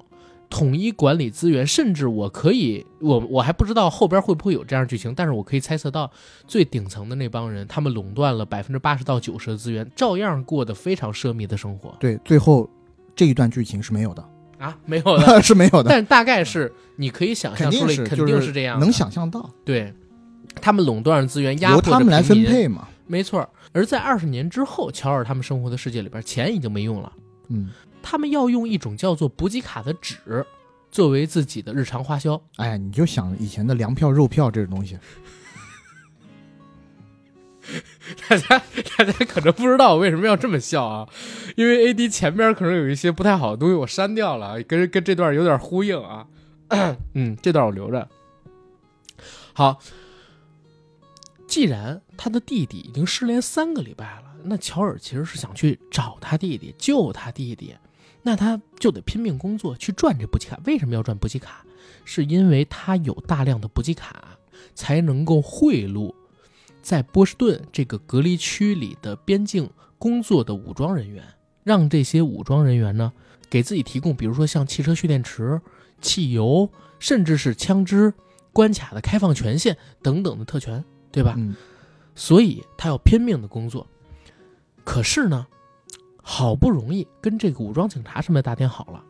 统一管理资源，甚至我可以，我我还不知道后边会不会有这样剧情，但是我可以猜测到，最顶层的那帮人，他们垄断了百分之八十到九十的资源，照样过得非常奢靡的生活。对，最后这一段剧情是没有的，啊，没有的。是没有的，但大概是你可以想肯定象出来，肯是就是这样，能想象到，对。他们垄断了资源，压由迫他们来分配嘛。没错儿，而在二十年之后，乔尔他们生活的世界里边，钱已经没用了，嗯，他们要用一种叫做补给卡的纸作为自己的日常花销。哎呀，你就想以前的粮票、肉票这种东西，大家大家可能不知道我为什么要这么笑啊，因为 A D 前边可能有一些不太好的东西我删掉了，跟跟这段有点呼应啊。嗯，这段我留着。好，既然他的弟弟已经失联三个礼拜了，那乔尔其实是想去找他弟弟，救他弟弟，那他就得拼命工作去赚这补给卡。为什么要赚补给卡？是因为他有大量的补给卡，才能够贿赂在波士顿这个隔离区里的边境工作的武装人员，让这些武装人员呢给自己提供，比如说像汽车蓄电池、汽油，甚至是枪支、关卡的开放权限等等的特权，对吧？嗯，所以他要拼命的工作。可是呢，好不容易跟这个武装警察什么的打点好了，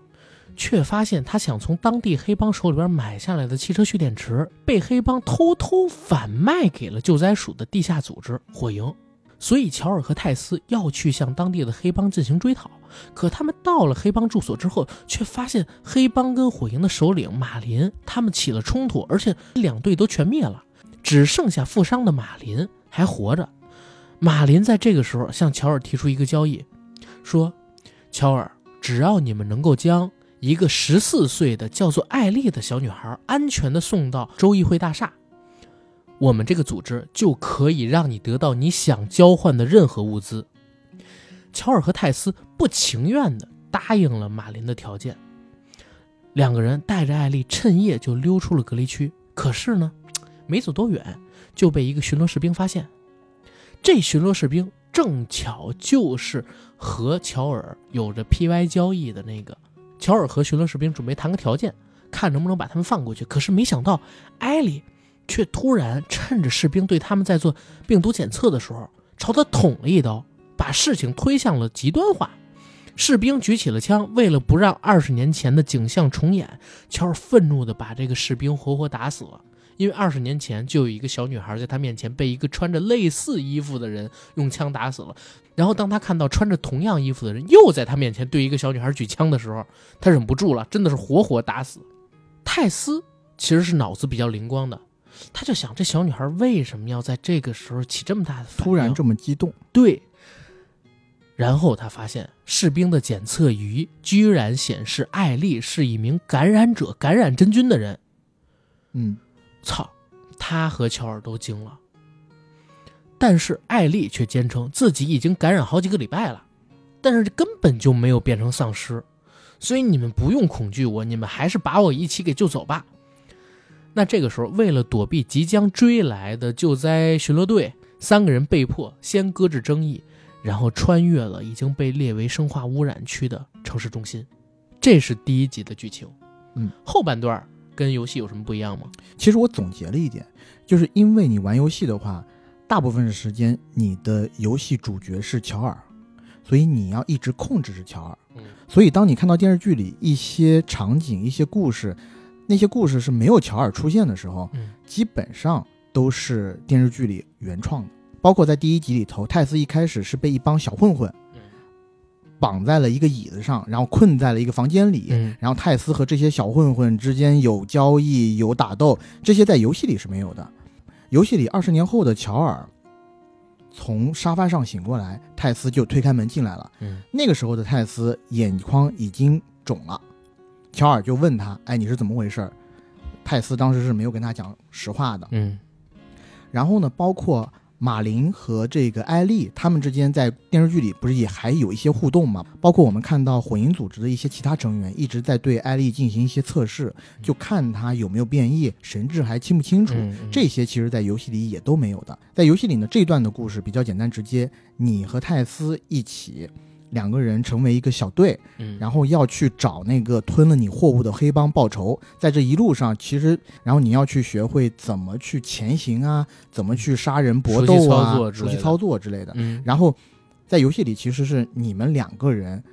却发现他想从当地黑帮手里边买下来的汽车蓄电池，被黑帮偷偷反卖给了救灾署的地下组织火营。所以乔尔和泰斯要去向当地的黑帮进行追讨，可他们到了黑帮住所之后，却发现黑帮跟火营的首领马林他们起了冲突，而且两队都全灭了，只剩下负伤的马林还活着。马林在这个时候向乔尔提出一个交易，说：“乔尔，只要你们能够将一个十四岁的叫做艾丽的小女孩安全的送到州议会大厦，我们这个组织就可以让你得到你想交换的任何物资。”乔尔和泰斯不情愿地答应了马林的条件，两个人带着艾丽趁夜就溜出了隔离区。可是呢，没走多远就被一个巡逻士兵发现。这巡逻士兵正巧就是和乔尔有着 PY 交易的那个。乔尔和巡逻士兵准备谈个条件，看能不能把他们放过去。可是没想到，艾莉却突然趁着士兵对他们在做病毒检测的时候，朝他捅了一刀，把事情推向了极端化。士兵举起了枪，为了不让二十年前的景象重演，乔尔愤怒地把这个士兵活活打死了。因为二十年前就有一个小女孩在他面前被一个穿着类似衣服的人用枪打死了，然后当他看到穿着同样衣服的人又在他面前对一个小女孩举枪的时候，他忍不住了，真的是活活打死。泰斯其实是脑子比较灵光的，他就想这小女孩为什么要在这个时候起这么大的突然这么激动，对。然后他发现士兵的检测仪居然显示艾丽是一名感染者，感染真菌的人。嗯，操，他和乔尔都惊了。但是艾丽却坚称自己已经感染好几个礼拜了，但是根本就没有变成丧尸，所以你们不用恐惧我，你们还是把我一起给救走吧。那这个时候，为了躲避即将追来的救灾巡逻队，三个人被迫先搁置争议，然后穿越了已经被列为生化污染区的城市中心。这是第一集的剧情。嗯，后半段跟游戏有什么不一样吗？其实我总结了一点，就是因为你玩游戏的话，大部分时间你的游戏主角是乔尔，所以你要一直控制着乔尔。嗯所以当你看到电视剧里一些场景、一些故事，那些故事是没有乔尔出现的时候，嗯基本上都是电视剧里原创的。包括在第一集里头，泰斯一开始是被一帮小混混嗯绑在了一个椅子上，然后困在了一个房间里。嗯然后泰斯和这些小混混之间有交易、有打斗，这些在游戏里是没有的。游戏里二十年后的乔尔从沙发上醒过来，泰斯就推开门进来了。嗯那个时候的泰斯眼眶已经肿了，乔尔就问他：“哎，你是怎么回事？”泰斯当时是没有跟他讲实话的。嗯然后呢，包括马林和这个艾丽他们之间在电视剧里不是也还有一些互动吗？包括我们看到火影组织的一些其他成员一直在对艾丽进行一些测试，就看她有没有变异，神志还清不清楚。这些其实，在游戏里也都没有的。在游戏里呢，这段的故事比较简单直接，你和泰斯一起，两个人成为一个小队，嗯，然后要去找那个吞了你货物的黑帮报仇。在这一路上，其实，然后你要去学会怎么去前行啊，怎么去杀人搏斗啊，熟悉操作之类的熟悉操作之类的。嗯，然后，在游戏里其实是你们两个人，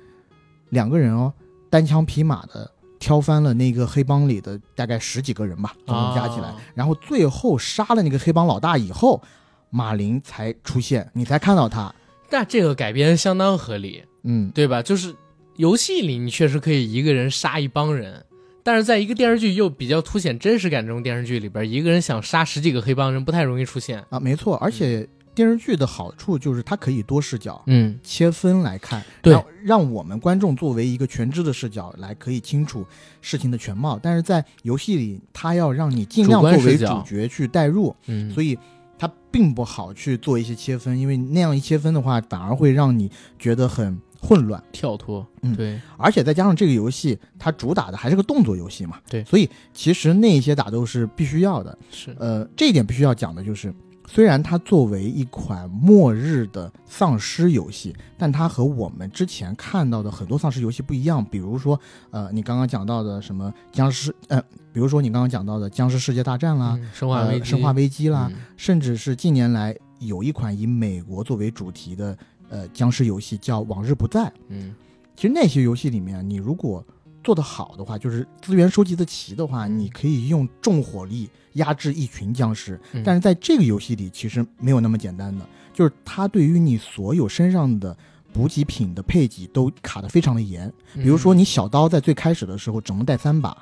两个人哦，单枪匹马的挑翻了那个黑帮里的大概十几个人吧，总共加起来。啊然后最后杀了那个黑帮老大以后，马林才出现，你才看到他。那这个改编相当合理，嗯，对吧？就是游戏里你确实可以一个人杀一帮人，但是在一个电视剧又比较凸显真实感这种电视剧里边，一个人想杀十几个黑帮人不太容易出现。啊，没错。而且电视剧的好处就是它可以多视角。嗯，切分来看，对让让我们观众作为一个全知的视角来可以清楚事情的全貌。但是在游戏里，它要让你尽量作为主角去代入，嗯，所以它并不好去做一些切分，因为那样一切分的话，反而会让你觉得很混乱。跳脱，嗯对，而且再加上这个游戏，它主打的还是个动作游戏嘛，对所以其实那些打斗是必须要的。是，呃，这一点必须要讲的就是，虽然它作为一款末日的丧尸游戏，但它和我们之前看到的很多丧尸游戏不一样。比如说，呃，你刚刚讲到的什么僵尸，呃，比如说你刚刚讲到的僵尸世界大战啦，嗯生化危机，呃生化危机啦，嗯甚至是近年来有一款以美国作为主题的呃僵尸游戏叫《往日不再》。嗯，其实那些游戏里面，你如果做得好的话，就是资源收集的齐的话，嗯你可以用重火力压制一群僵尸。嗯但是在这个游戏里，其实没有那么简单的，就是它对于你所有身上的补给品的配给都卡得非常的严。比如说，嗯你小刀在最开始的时候只能带三把，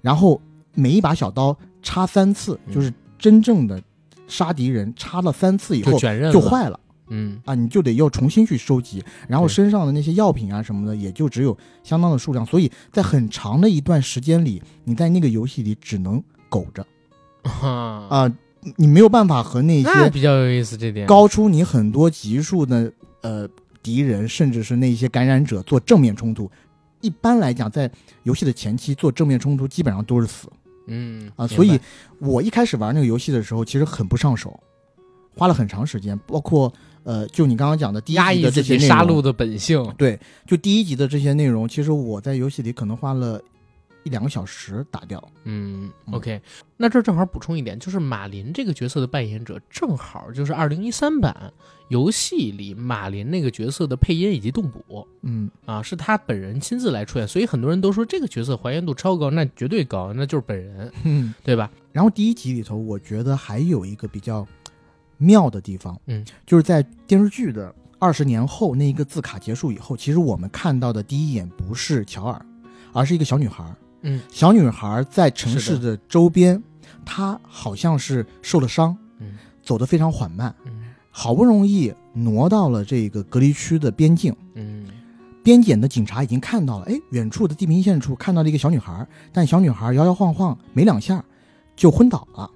然后每一把小刀插三次，嗯就是真正的杀敌人插了三次以后就坏了。嗯。啊，你就得要重新去收集，然后身上的那些药品啊什么的，也就只有相当的数量，所以在很长的一段时间里，你在那个游戏里只能苟着 啊，啊、你没有办法和那些比较有意思这点，高出你很多级数的呃敌人，甚至是那些感染者做正面冲突。一般来讲，在游戏的前期做正面冲突，基本上都是死嗯啊。所以我一开始玩那个游戏的时候，其实很不上手，花了很长时间，包括呃，就你刚刚讲的第一集的这些杀戮的本性，对，就第一集的这些内容，其实我在游戏里可能花了一两个小时打掉。嗯嗯，OK，那这正好补充一点，就是马林这个角色的扮演者，正好就是二零一三版游戏里马林那个角色的配音以及动捕嗯，啊，是他本人亲自来出演，所以很多人都说这个角色还原度超高，那绝对高，那就是本人，嗯对吧？然后第一集里头，我觉得还有一个比较妙的地方，嗯，就是在电视剧的二十年后那一个字卡结束以后，其实我们看到的第一眼不是乔尔，而是一个小女孩。嗯，小女孩在城市的周边，她好像是受了伤，嗯走得非常缓慢，嗯好不容易挪到了这个隔离区的边境。嗯边检的警察已经看到了，哎，远处的地平线处看到了一个小女孩，但小女孩摇摇晃晃没两下就昏倒了。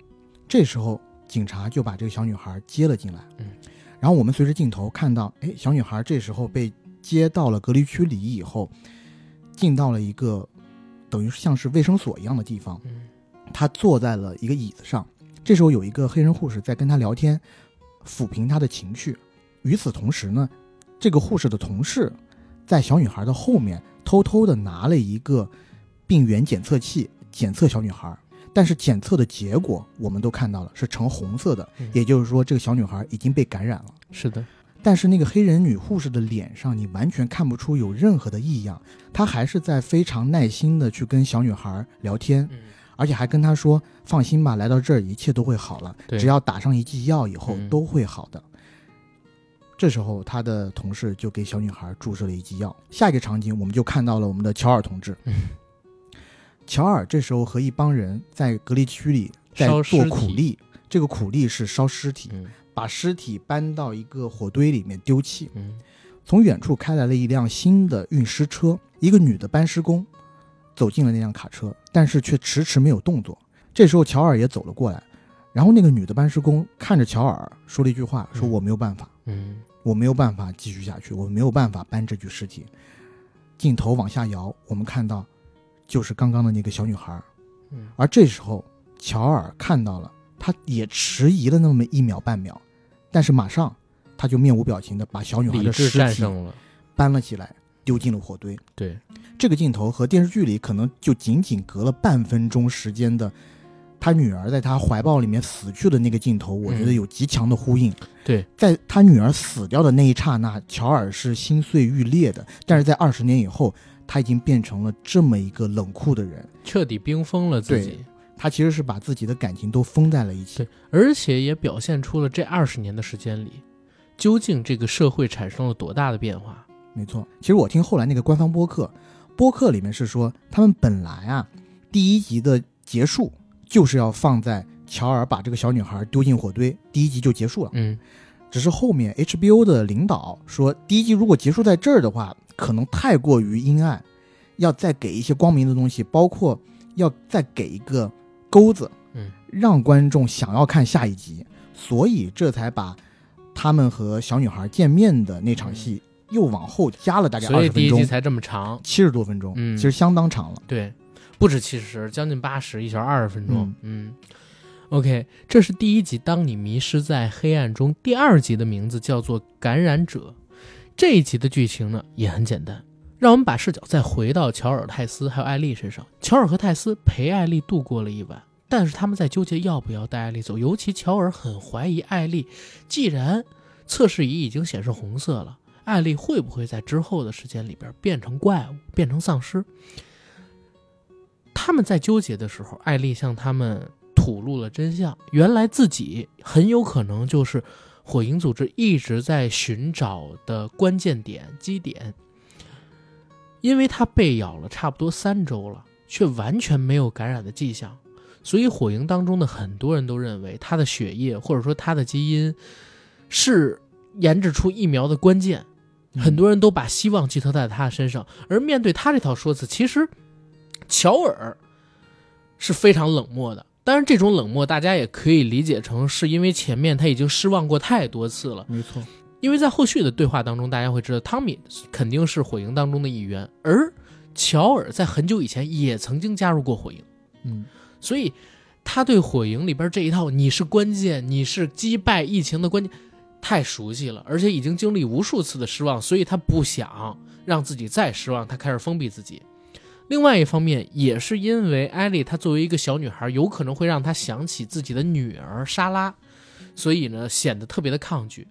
这时候警察就把这个小女孩接了进来，嗯，然后我们随着镜头看到，哎，小女孩这时候被接到了隔离区里以后，进到了一个等于像是卫生所一样的地方，嗯她坐在了一个椅子上。这时候有一个黑人护士在跟她聊天，抚平她的情绪。与此同时呢，这个护士的同事在小女孩的后面偷偷的拿了一个病原检测器检测小女孩，但是检测的结果我们都看到了是呈红色的，嗯也就是说这个小女孩已经被感染了。是的，但是那个黑人女护士的脸上，你完全看不出有任何的异样，她还是在非常耐心的去跟小女孩聊天，嗯而且还跟她说：“放心吧，来到这儿一切都会好了，只要打上一剂药以后嗯都会好的。这时候，她的同事就给小女孩注射了一剂药。下一个场景，我们就看到了我们的乔尔同志。嗯 乔尔这时候和一帮人在隔离区里在做苦力，这个苦力是烧尸体，嗯把尸体搬到一个火堆里面丢弃。嗯从远处开来了一辆新的运尸车，一个女的搬尸工走进了那辆卡车，但是却迟迟没有动作。这时候乔尔也走了过来，然后那个女的搬尸工看着乔尔说了一句话，说嗯我没有办法，嗯我没有办法继续下去，我没有办法搬这具尸体。镜头往下摇，我们看到就是刚刚的那个小女孩，嗯而这时候乔尔看到了，他也迟疑了那么一秒半秒，但是马上他就面无表情的把小女孩的尸体。搬了起来，丢进了火堆。对，这个镜头和电视剧里可能就仅仅隔了半分钟时间的，他女儿在他怀抱里面死去的那个镜头，我觉得嗯有极强的呼应。对，在他女儿死掉的那一刹那，乔尔是心碎欲裂的，但是在二十年以后，他已经变成了这么一个冷酷的人。彻底冰封了自己，他其实是把自己的感情都封在了一起对。而且也表现出了这二十年的时间里，究竟这个社会产生了多大的变化。没错，其实我听后来那个官方播客，播客里面是说，他们本来啊，第一集的结束就是要放在乔尔把这个小女孩丢进火堆，第一集就结束了。嗯只是后面 HBO 的领导说，第一集如果结束在这儿的话，可能太过于阴暗，要再给一些光明的东西，包括要再给一个钩子，嗯，让观众想要看下一集，所以这才把他们和小女孩见面的那场戏又往后加了大概二十分钟，第一集才这么长。七十多分钟，嗯其实相当长了。对，不止七十，将近八十，一小时二十分钟。嗯 OK，这是第一集。当你迷失在黑暗中，第二集的名字叫做《感染者》。这一集的剧情呢也很简单，让我们把视角再回到乔尔、泰斯还有艾丽身上。乔尔和泰斯陪艾丽度过了一晚，但是他们在纠结要不要带艾丽走。尤其乔尔很怀疑艾丽，既然测试仪已经显示红色了，艾丽会不会在之后的时间里边变成怪物，变成丧尸？他们在纠结的时候，艾丽向他们吐露了真相：原来自己很有可能就是火影组织一直在寻找的关键点基点，因为他被咬了差不多三周了，却完全没有感染的迹象，所以火影当中的很多人都认为他的血液或者说他的基因是研制出疫苗的关键。很多人都把希望寄托在他身上，而面对他这套说辞，其实乔尔是非常冷漠的。当然，这种冷漠大家也可以理解成是因为前面他已经失望过太多次了。没错，因为在后续的对话当中，大家会知道汤米肯定是火影当中的一员，而乔尔在很久以前也曾经加入过火影，嗯，所以他对火影里边这一套“你是关键，你是击败疫情的关键”太熟悉了，而且已经经历无数次的失望，所以他不想让自己再失望，他开始封闭自己。另外一方面，也是因为艾丽她作为一个小女孩，有可能会让她想起自己的女儿莎拉，所以呢显得特别的抗拒。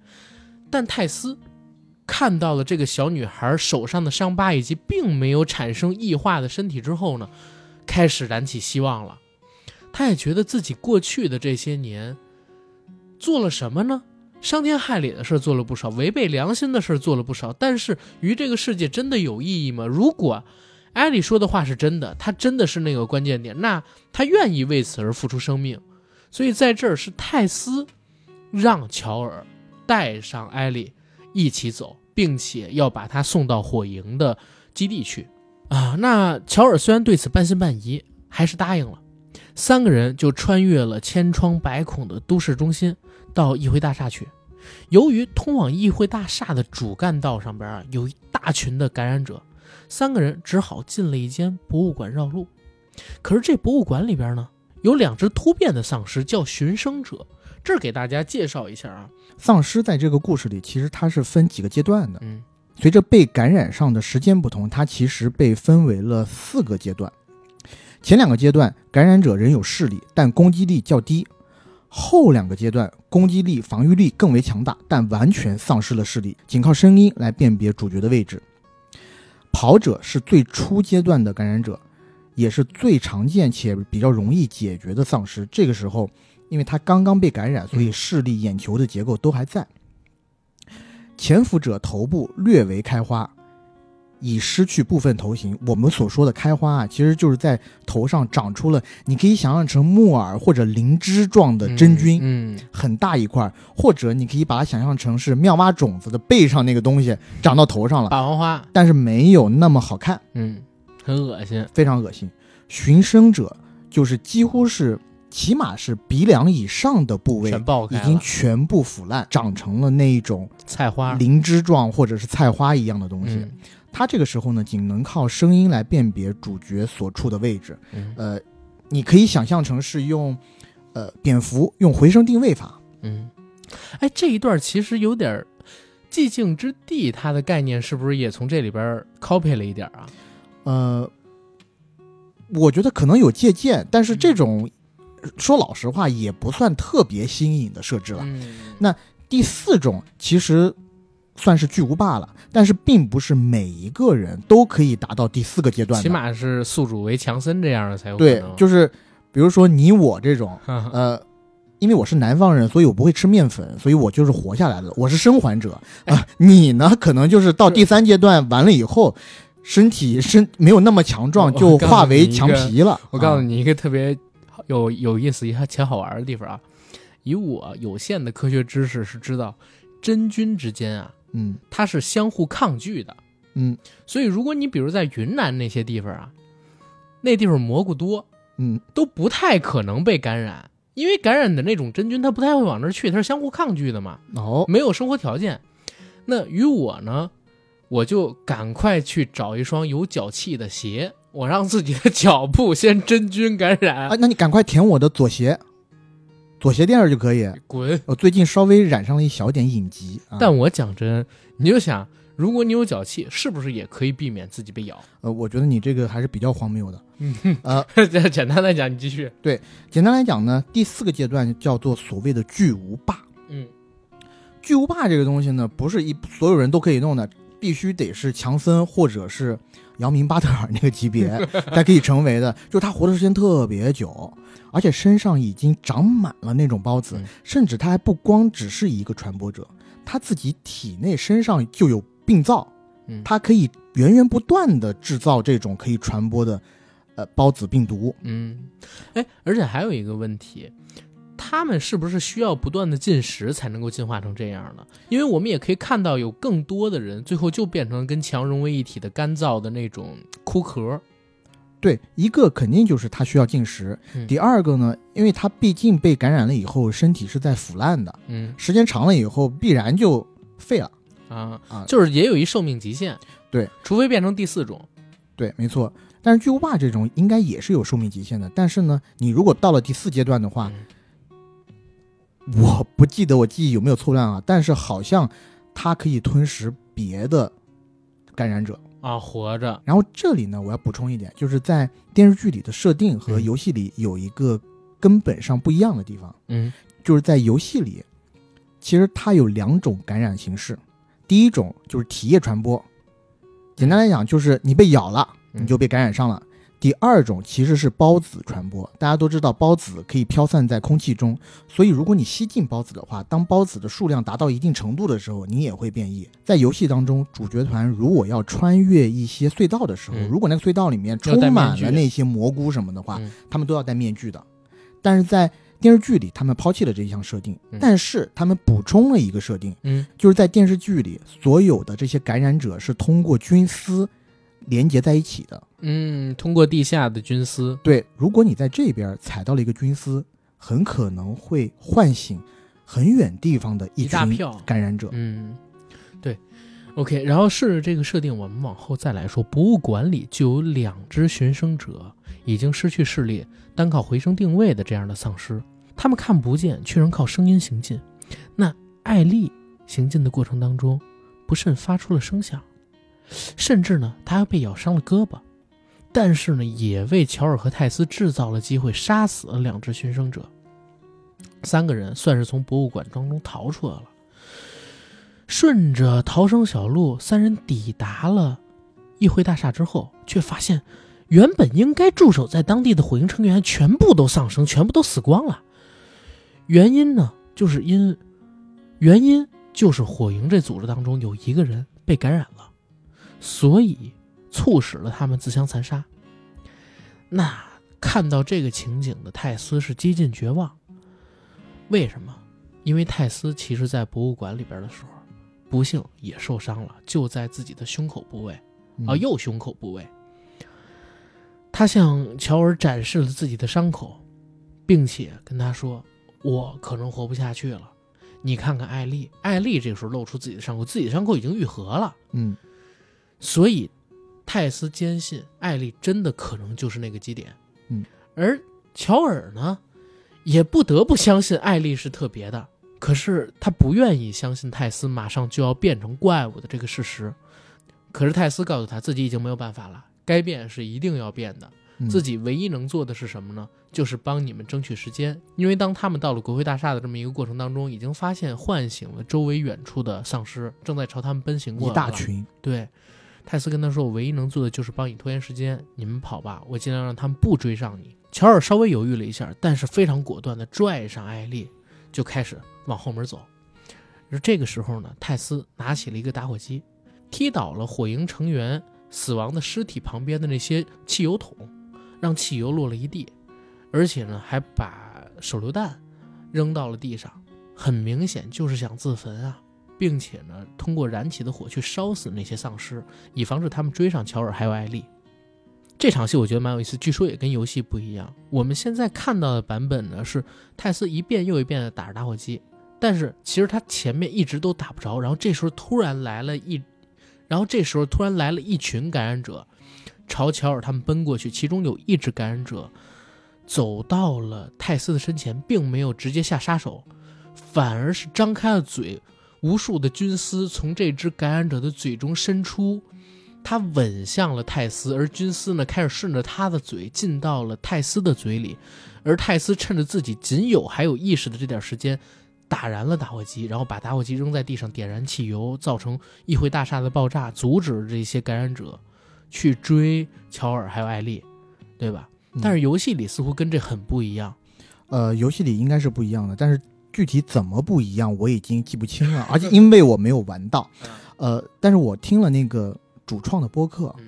但泰斯看到了这个小女孩手上的伤疤以及并没有产生异化的身体之后呢，开始燃起希望了。他也觉得自己过去的这些年做了什么呢？伤天害理的事做了不少，违背良心的事做了不少，但是于这个世界真的有意义吗？如果艾莉说的话是真的，她真的是那个关键点，那她愿意为此而付出生命。所以在这儿是泰斯让乔尔带上艾莉一起走，并且要把她送到火营的基地去啊。那乔尔虽然对此半信半疑，还是答应了。三个人就穿越了千疮百孔的都市中心，到议会大厦去。由于通往议会大厦的主干道上边啊有一大群的感染者，三个人只好进了一间博物馆绕路。可是这博物馆里边呢，有两只突变的丧尸，叫寻生者。这儿给大家介绍一下啊，丧尸在这个故事里其实它是分几个阶段的，嗯随着被感染上的时间不同，它其实被分为了四个阶段。前两个阶段，感染者仍有视力，但攻击力较低；后两个阶段，攻击力、防御力更为强大，但完全丧失了视力，仅靠声音来辨别主角的位置。跑者是最初阶段的感染者，也是最常见且比较容易解决的丧尸。这个时候，因为他刚刚被感染，所以视力、眼球的结构都还在。潜伏者头部略为开花，已失去部分头型。我们所说的开花啊，其实就是在头上长出了，你可以想象成木耳或者灵芝状的真菌，嗯，很大一块，或者你可以把它想象成是妙蛙种子的背上那个东西长到头上了，霸王花，但是没有那么好看，嗯，很恶心，非常恶心。寻生者就是几乎是起码是鼻梁以上的部位已，经全部腐烂，长成了那一种菜花。灵芝状或者是菜花一样的东西。嗯他这个时候呢，仅能靠声音来辨别主角所处的位置。嗯呃，你可以想象成是用，呃，蝙蝠用回声定位法。嗯，哎，这一段其实有点寂静之地，它的概念是不是也从这里边儿 copy 了一点儿啊？呃，我觉得可能有借鉴，但是这种说老实话也不算特别新颖的设置了。嗯，那第四种其实算是巨无霸了，但是并不是每一个人都可以达到第四个阶段的。起码是宿主为强森这样的才对能。，就是比如说你我这种，呃，呃。因为我是南方人，所以我不会吃面粉，所以我就是活下来的，我是生还者啊、你呢，可能就是到第三阶段完了以后，身体身没有那么强壮，就化为墙皮了。我告诉啊，你一个特别有有意思也且好玩的地方啊，以我有限的科学知识是知道，真菌之间啊，嗯。它是相互抗拒的。嗯。所以如果你比如在云南那些地方啊，那地方蘑菇多，嗯，都不太可能被感染，因为感染的那种真菌它不太会往那儿去，它是相互抗拒的嘛，哦，没有生活条件。那于我呢，我就赶快去找一双有脚气的鞋，我让自己的脚步先真菌感染，啊，那你赶快舔我的左鞋，左鞋垫儿就可以。滚！我最近稍微染上了一小点隐疾，啊、但我讲真，你就想，如果你有脚气，是不是也可以避免自己被咬？呃，我觉得你这个还是比较荒谬的。嗯，呃，这简单来讲，你继续。对简单来讲呢，第四个阶段叫做所谓的巨无霸。嗯巨无霸这个东西呢，不是一所有人都可以弄的，必须得是强森或者是姚明、巴特尔那个级别 才可以成为的。就他活的时间特别久，而且身上已经长满了那种孢子，嗯甚至他还不光只是一个传播者，他自己体内身上就有病灶，嗯，它可以源源不断的制造这种可以传播的呃孢子病毒。嗯，哎，而且还有一个问题，他们是不是需要不断的进食才能够进化成这样呢？因为我们也可以看到，有更多的人最后就变成跟墙融为一体的干燥的那种枯壳。对，一个肯定就是它需要进食，嗯第二个呢，因为它毕竟被感染了以后，身体是在腐烂的，嗯时间长了以后必然就废了啊，啊。就是也有一寿命极限。对，除非变成第四种。对，没错。但是巨无霸这种应该也是有寿命极限的，但是呢，你如果到了第四阶段的话，嗯我不记得我记忆有没有错乱啊，但是好像它可以吞食别的感染者。啊，活着。然后这里呢，我要补充一点，就是在电视剧里的设定和嗯游戏里有一个根本上不一样的地方，嗯就是在游戏里，其实它有两种感染形式，第一种就是体液传播，简单来讲就是你被咬了，嗯你就被感染上了。第二种其实是孢子传播，大家都知道孢子可以飘散在空气中，所以如果你吸进孢子的话，当孢子的数量达到一定程度的时候，你也会变异。在游戏当中，主角团如果要穿越一些隧道的时候，嗯。如果那个隧道里面充满了那些蘑菇什么的话，嗯他们都要戴面具的。但是在电视剧里，他们抛弃了这一项设定，嗯。但是他们补充了一个设定，嗯。就是在电视剧里，所有的这些感染者是通过菌丝连接在一起的。嗯，通过地下的菌丝。对，如果你在这边踩到了一个菌丝，很可能会唤醒很远地方的一群一大票感染者。嗯，对，OK，然后顺着这个设定，我们往后再来说，博物馆里就有两只寻生者已经失去视力，单靠回声定位的这样的丧尸，他们看不见，却能靠声音行进。那艾丽行进的过程当中，不慎发出了声响，甚至呢，他还被咬伤了胳膊。但是呢，也为乔尔和泰斯制造了机会，杀死了两只寻生者。三个人算是从博物馆当中逃出来了。顺着逃生小路，三人抵达了议会大厦之后，却发现原本应该驻守在当地的火营成员全部都丧生，全部都死光了。原因呢，就是因原因就是火营这组织当中有一个人被感染了，所以促使了他们自相残杀。那看到这个情景的泰斯是几近绝望。为什么？因为泰斯其实在博物馆里边的时候，不幸也受伤了，就在自己的胸口部位嗯啊，右胸口部位。他向乔尔展示了自己的伤口，并且跟他说：“我可能活不下去了。”你看看艾丽，艾丽这时候露出自己的伤口，自己的伤口已经愈合了。嗯，所以泰斯坚信艾丽真的可能就是那个基点。嗯，而乔尔呢，也不得不相信艾丽是特别的，可是他不愿意相信泰斯马上就要变成怪物的这个事实。可是泰斯告诉他自己已经没有办法了，该变是一定要变的。嗯自己唯一能做的是什么呢？就是帮你们争取时间。因为当他们到了国会大厦的这么一个过程当中，已经发现唤醒了周围远处的丧尸，正在朝他们奔行过来了。一大群，对，泰斯跟他说：“我唯一能做的就是帮你拖延时间，你们跑吧，我尽量让他们不追上你。”乔尔稍微犹豫了一下，但是非常果断地拽上艾丽，就开始往后门走。而这个时候呢，泰斯拿起了一个打火机，踢倒了火营成员死亡的尸体旁边的那些汽油桶，让汽油落了一地，而且呢，还把手榴弹扔到了地上，很明显就是想自焚啊。并且呢，通过燃起的火去烧死那些丧尸，以防止他们追上乔尔还有艾丽。这场戏我觉得蛮有意思，据说也跟游戏不一样。我们现在看到的版本呢是泰斯一遍又一遍的打着打火机，但是其实他前面一直都打不着，然后这时候突然来了一，然后这时候突然来了一群感染者，朝乔尔他们奔过去，其中有一只感染者走到了泰斯的身前，并没有直接下杀手，反而是张开了嘴。无数的菌丝从这只感染者的嘴中伸出，它吻向了泰斯，而菌丝呢开始顺着他的嘴进到了泰斯的嘴里，而泰斯趁着自己仅有还有意识的这点时间，打燃了打火机，然后把打火机扔在地上，点燃汽油，造成议会大厦的爆炸，阻止这些感染者去追乔尔还有艾丽，对吧？嗯但是游戏里似乎跟这很不一样。呃，游戏里应该是不一样的，但是具体怎么不一样，我已经记不清了，而且因为我没有玩到，呃，但是我听了那个主创的播客，嗯。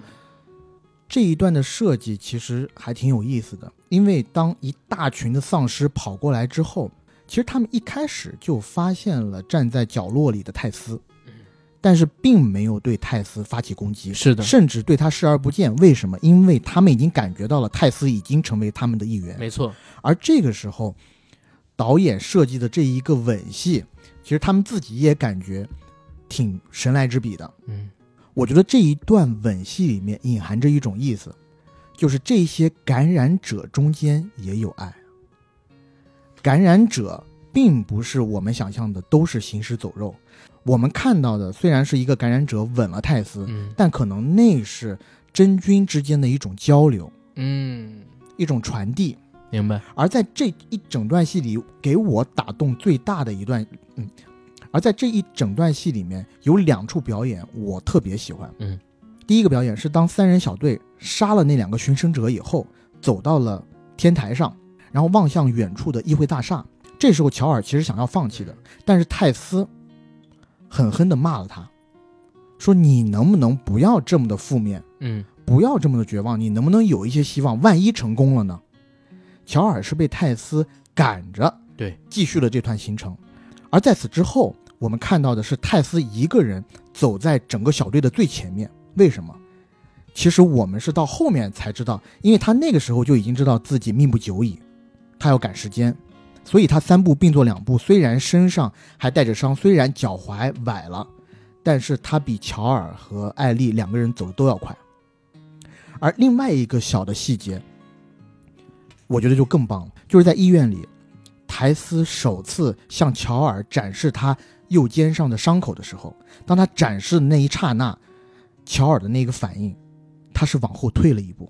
这一段的设计其实还挺有意思的，因为当一大群的丧尸跑过来之后，其实他们一开始就发现了站在角落里的泰斯，但是并没有对泰斯发起攻击，是的，甚至对他视而不见。为什么？因为他们已经感觉到了泰斯已经成为他们的一员。没错，而这个时候，导演设计的这一个吻戏，其实他们自己也感觉挺神来之笔的。嗯我觉得这一段吻戏里面隐含着一种意思，就是这些感染者中间也有爱。感染者并不是我们想象的都是行尸走肉，我们看到的虽然是一个感染者吻了泰斯，嗯但可能那是真菌之间的一种交流，嗯，一种传递。明白。而在这一整段戏里，给我打动最大的一段，嗯，而在这一整段戏里面有两处表演我特别喜欢，嗯，第一个表演是当三人小队杀了那两个寻生者以后，走到了天台上，然后望向远处的议会大厦。这时候乔尔其实想要放弃的，但是泰斯狠狠地骂了他，说：“你能不能不要这么的负面？嗯不要这么的绝望，你能不能有一些希望？万一成功了呢？乔尔是被泰斯赶着，对，继续了这段行程。而在此之后，我们看到的是泰斯一个人走在整个小队的最前面。为什么？其实我们是到后面才知道，因为他那个时候就已经知道自己命不久矣，他要赶时间，所以他三步并作两步。虽然身上还带着伤，虽然脚踝崴了，但是他比乔尔和艾丽两个人走的都要快。而另外一个小的细节，我觉得就更棒了，就是在医院里，台斯首次向乔尔展示他右肩上的伤口的时候，当他展示的那一刹那，乔尔的那个反应，他是往后退了一步，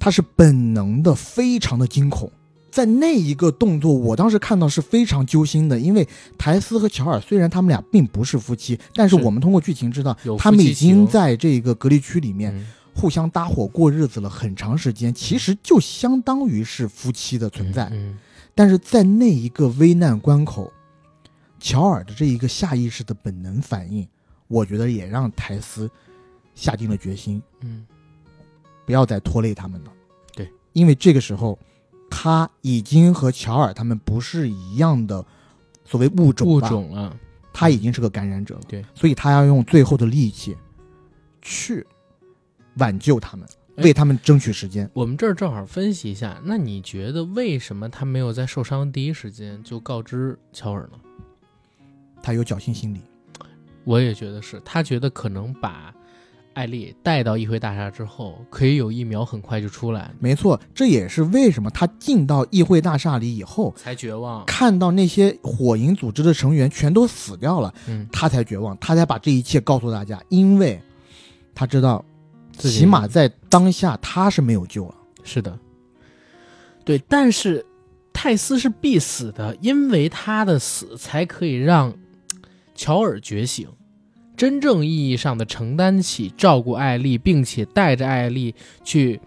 他是本能的，非常的惊恐。在那一个动作，我当时看到是非常揪心的，因为台斯和乔尔虽然他们俩并不是夫妻，但是是我们通过剧情知道他们已经在这个隔离区里面嗯互相搭伙过日子了很长时间，其实就相当于是夫妻的存在。嗯但是在那一个危难关口，乔尔的这一个下意识的本能反应，我觉得也让泰斯下定了决心，嗯不要再拖累他们了。对，因为这个时候他已经和乔尔他们不是一样的所谓物种物，种了，他已经是个感染者了。对，所以他要用最后的力气去挽救他们。哎为他们争取时间。我们这儿正好分析一下，那你觉得为什么他没有在受伤第一时间就告知乔尔呢？他有侥幸心理，我也觉得是他觉得可能把艾丽带到议会大厦之后，可以有疫苗很快就出来，没错，这也是为什么他进到议会大厦里以后，才绝望。看到那些火影组织的成员全都死掉了，嗯，他才绝望，他才把这一切告诉大家，因为他知道，起码在当下他是没有救了。是的，对，但是泰斯是必死的，因为他的死才可以让乔尔觉醒，真正意义上的承担起照顾艾丽，并且带着艾丽去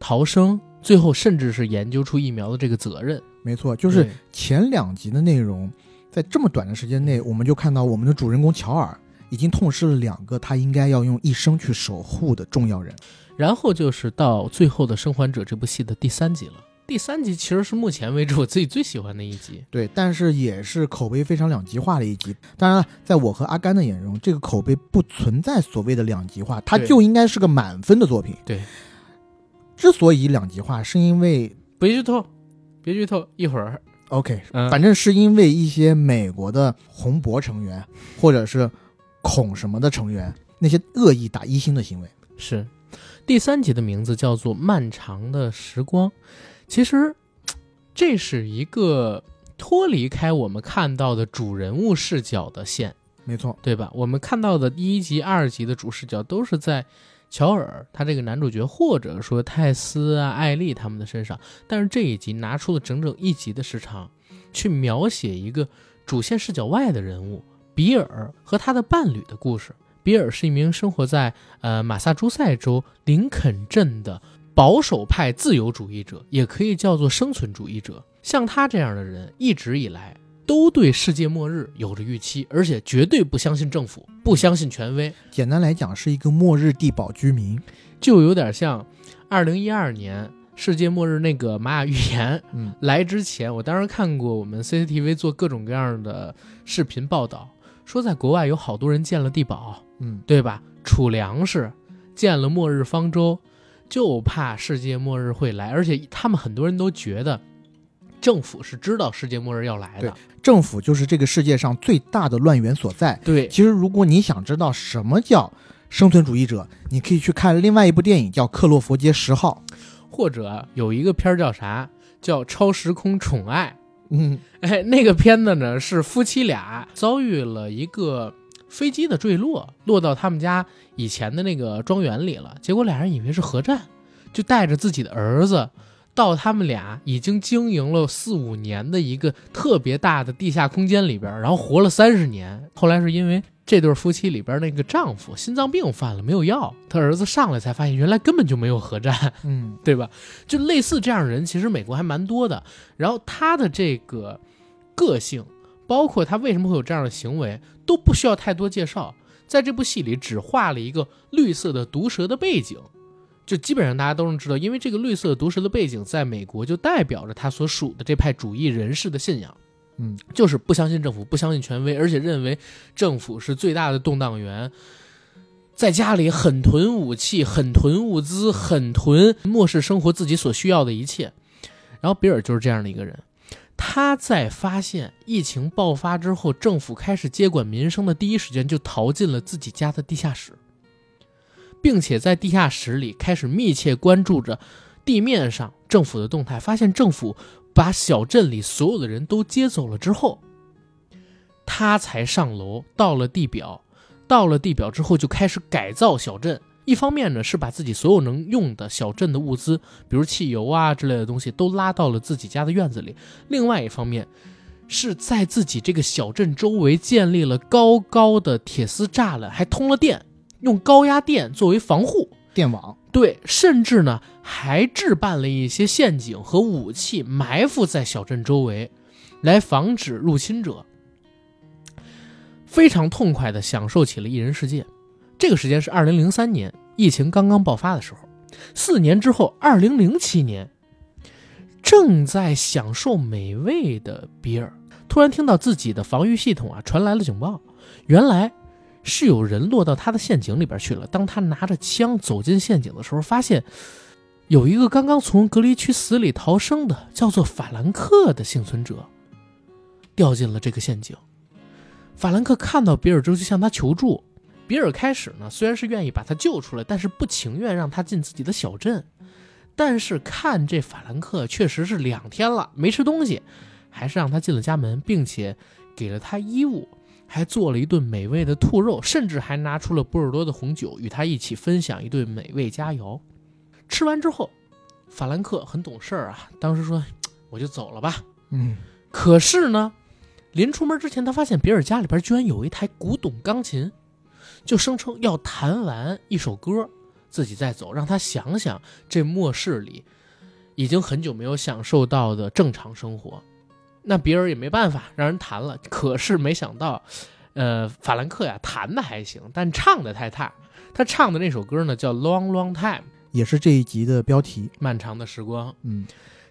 逃生，最后甚至是研究出疫苗的这个责任。没错，就是前两集的内容，在这么短的时间内，我们就看到我们的主人公乔尔已经痛失了两个他应该要用一生去守护的重要人。然后就是到最后的《生还者》这部戏的第三集了。第三集其实是目前为止我自己最喜欢的一集。对，但是也是口碑非常两极化的一集。当然了，在我和阿甘的眼中，这个口碑不存在所谓的两极化，它就应该是个满分的作品。对，之所以两极化，是因为别剧透，别剧透，一会儿 OK，嗯反正是因为一些美国的红博成员，或者是恐什么的成员，那些恶意打一星的行为。是第三集的名字叫做《漫长的时光》，其实这是一个脱离开我们看到的主人物视角的线，没错，对吧？我们看到的第一集、二集的主视角都是在乔尔他这个男主角，或者说泰斯啊、艾丽他们的身上，但是这一集拿出了整整一集的时长，去描写一个主线视角外的人物比尔和他的伴侣的故事。比尔是一名生活在呃马萨诸塞州林肯镇的保守派自由主义者，也可以叫做生存主义者。像他这样的人，一直以来都对世界末日有着预期，而且绝对不相信政府，不相信权威，简单来讲是一个末日地堡居民。就有点像二零一二年世界末日那个玛雅预言嗯，来之前，我当时看过我们 CCTV 做各种各样的视频报道，说在国外有好多人建了地堡，嗯，对吧？储粮食，建了末日方舟，就怕世界末日会来，而且他们很多人都觉得政府是知道世界末日要来的。政府就是这个世界上最大的乱源所在。对，其实，如果你想知道什么叫生存主义者，你可以去看另外一部电影，叫《克洛弗街十号》。或者有一个片儿叫啥？叫《超时空宠爱》。嗯，哎，那个片子呢是夫妻俩遭遇了一个飞机的坠落，落到他们家以前的那个庄园里了。结果俩人以为是核战，就带着自己的儿子到他们俩已经经营了四五年的一个特别大的地下空间里边，然后活了三十年。后来是因为这对夫妻里边那个丈夫心脏病犯了，没有药，他儿子上来才发现原来根本就没有核战。嗯，对吧？就类似这样的人，其实美国还蛮多的。然后他的这个个性，包括他为什么会有这样的行为，都不需要太多介绍。在这部戏里，只画了一个绿色的毒蛇的背景，就基本上大家都能知道，因为这个绿色毒蛇的背景在美国就代表着他所属的这派主义人士的信仰。嗯，就是不相信政府，不相信权威，而且认为政府是最大的动荡源。在家里狠囤武器，狠囤物资，狠囤漠视生活自己所需要的一切。然后比尔就是这样的一个人，他在发现疫情爆发之后，政府开始接管民生的第一时间，就逃进了自己家的地下室，并且在地下室里开始密切关注着地面上政府的动态，发现政府把小镇里所有的人都接走了之后，他才上楼到了地表，到了地表之后就开始改造小镇。一方面呢是把自己所有能用的小镇的物资，比如汽油啊之类的东西都拉到了自己家的院子里；另外一方面，是在自己这个小镇周围建立了高高的铁丝栅栏，还通了电，用高压电作为防护。电网。对，甚至呢还置办了一些陷阱和武器埋伏在小镇周围，来防止入侵者。非常痛快的享受起了异人世界。这个时间是二零零三年，疫情刚刚爆发的时候。四年之后，二零零七年，正在享受美味的比尔突然听到自己的防御系统啊传来了警报，原来是有人落到他的陷阱里边去了。当他拿着枪走进陷阱的时候，发现有一个刚刚从隔离区死里逃生的叫做法兰克的幸存者掉进了这个陷阱。法兰克看到比尔之后就向他求助。比尔开始呢虽然是愿意把他救出来，但是不情愿让他进自己的小镇。但是看这法兰克确实是两天了没吃东西，还是让他进了家门，并且给了他衣物，还做了一顿美味的兔肉，甚至还拿出了波尔多的红酒与他一起分享一顿美味佳肴。吃完之后，法兰克很懂事儿啊，当时说：“我就走了吧。”嗯，可是呢，临出门之前，他发现比尔家里边居然有一台古董钢琴，就声称要弹完一首歌。自己再走，让他想想这末世里已经很久没有享受到的正常生活。那比尔也没办法，让人弹了。可是没想到，呃，法兰克呀弹的还行，但唱的太差。他唱的那首歌呢叫《Long Long Time》，也是这一集的标题。漫长的时光。嗯，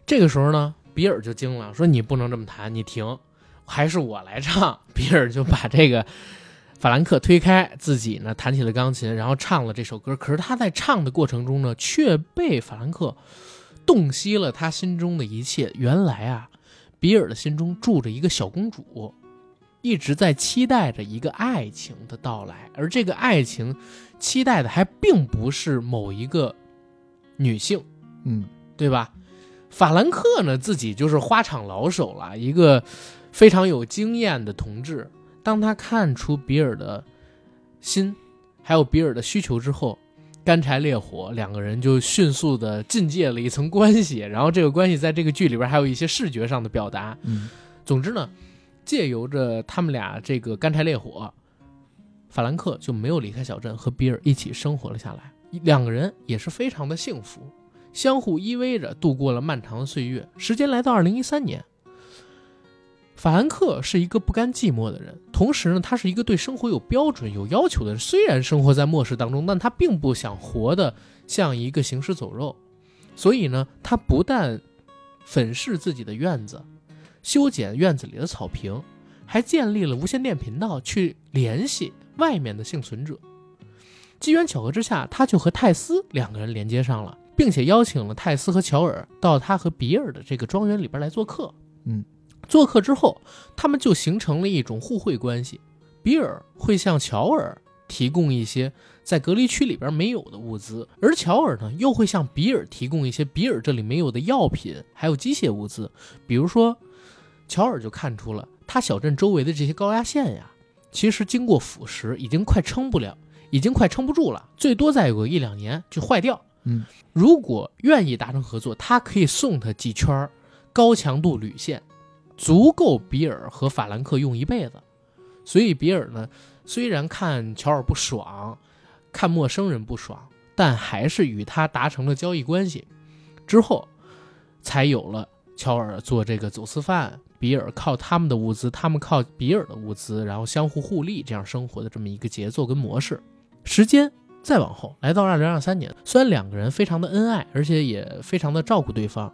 这个时候呢，比尔就惊了，说：“你不能这么弹，你停，还是我来唱。”比尔就把这个。法兰克推开自己呢，弹起了钢琴，然后唱了这首歌。可是他在唱的过程中呢，却被法兰克洞悉了他心中的一切。原来啊，比尔的心中住着一个小公主，一直在期待着一个爱情的到来。而这个爱情，期待的还并不是某一个女性，嗯，对吧？法兰克呢，自己就是花场老手了，一个非常有经验的同志。当他看出比尔的心，还有比尔的需求之后，干柴烈火，两个人就迅速的进界了一层关系。然后这个关系在这个剧里边还有一些视觉上的表达。嗯，总之呢，借由着他们俩这个干柴烈火，法兰克就没有离开小镇，和比尔一起生活了下来。两个人也是非常的幸福，相互依偎着度过了漫长的岁月。时间来到二零一三年。法兰克是一个不甘寂寞的人，同时呢，他是一个对生活有标准、有要求的人。虽然生活在末世当中，但他并不想活得像一个行尸走肉。所以呢，他不但粉饰自己的院子，修剪院子里的草坪，还建立了无线电频道去联系外面的幸存者。机缘巧合之下，他就和泰斯两个人连接上了，并且邀请了泰斯和乔尔到他和比尔的这个庄园里边来做客。嗯。做客之后，他们就形成了一种互惠关系。比尔会向乔尔提供一些在隔离区里边没有的物资，而乔尔呢，又会向比尔提供一些比尔这里没有的药品，还有机械物资。比如说，乔尔就看出了他小镇周围的这些高压线呀，其实经过腐蚀，已经快撑不了，已经快撑不住了，最多再有个一两年就坏掉。嗯，如果愿意达成合作，他可以送他几圈高强度铝线。足够比尔和法兰克用一辈子，所以比尔呢，虽然看乔尔不爽，看陌生人不爽，但还是与他达成了交易关系。之后，才有了乔尔做这个走私犯，比尔靠他们的物资，他们靠比尔的物资，然后相互互利，这样生活的这么一个节奏跟模式。时间再往后，来到二零二三年，虽然两个人非常的恩爱，而且也非常的照顾对方，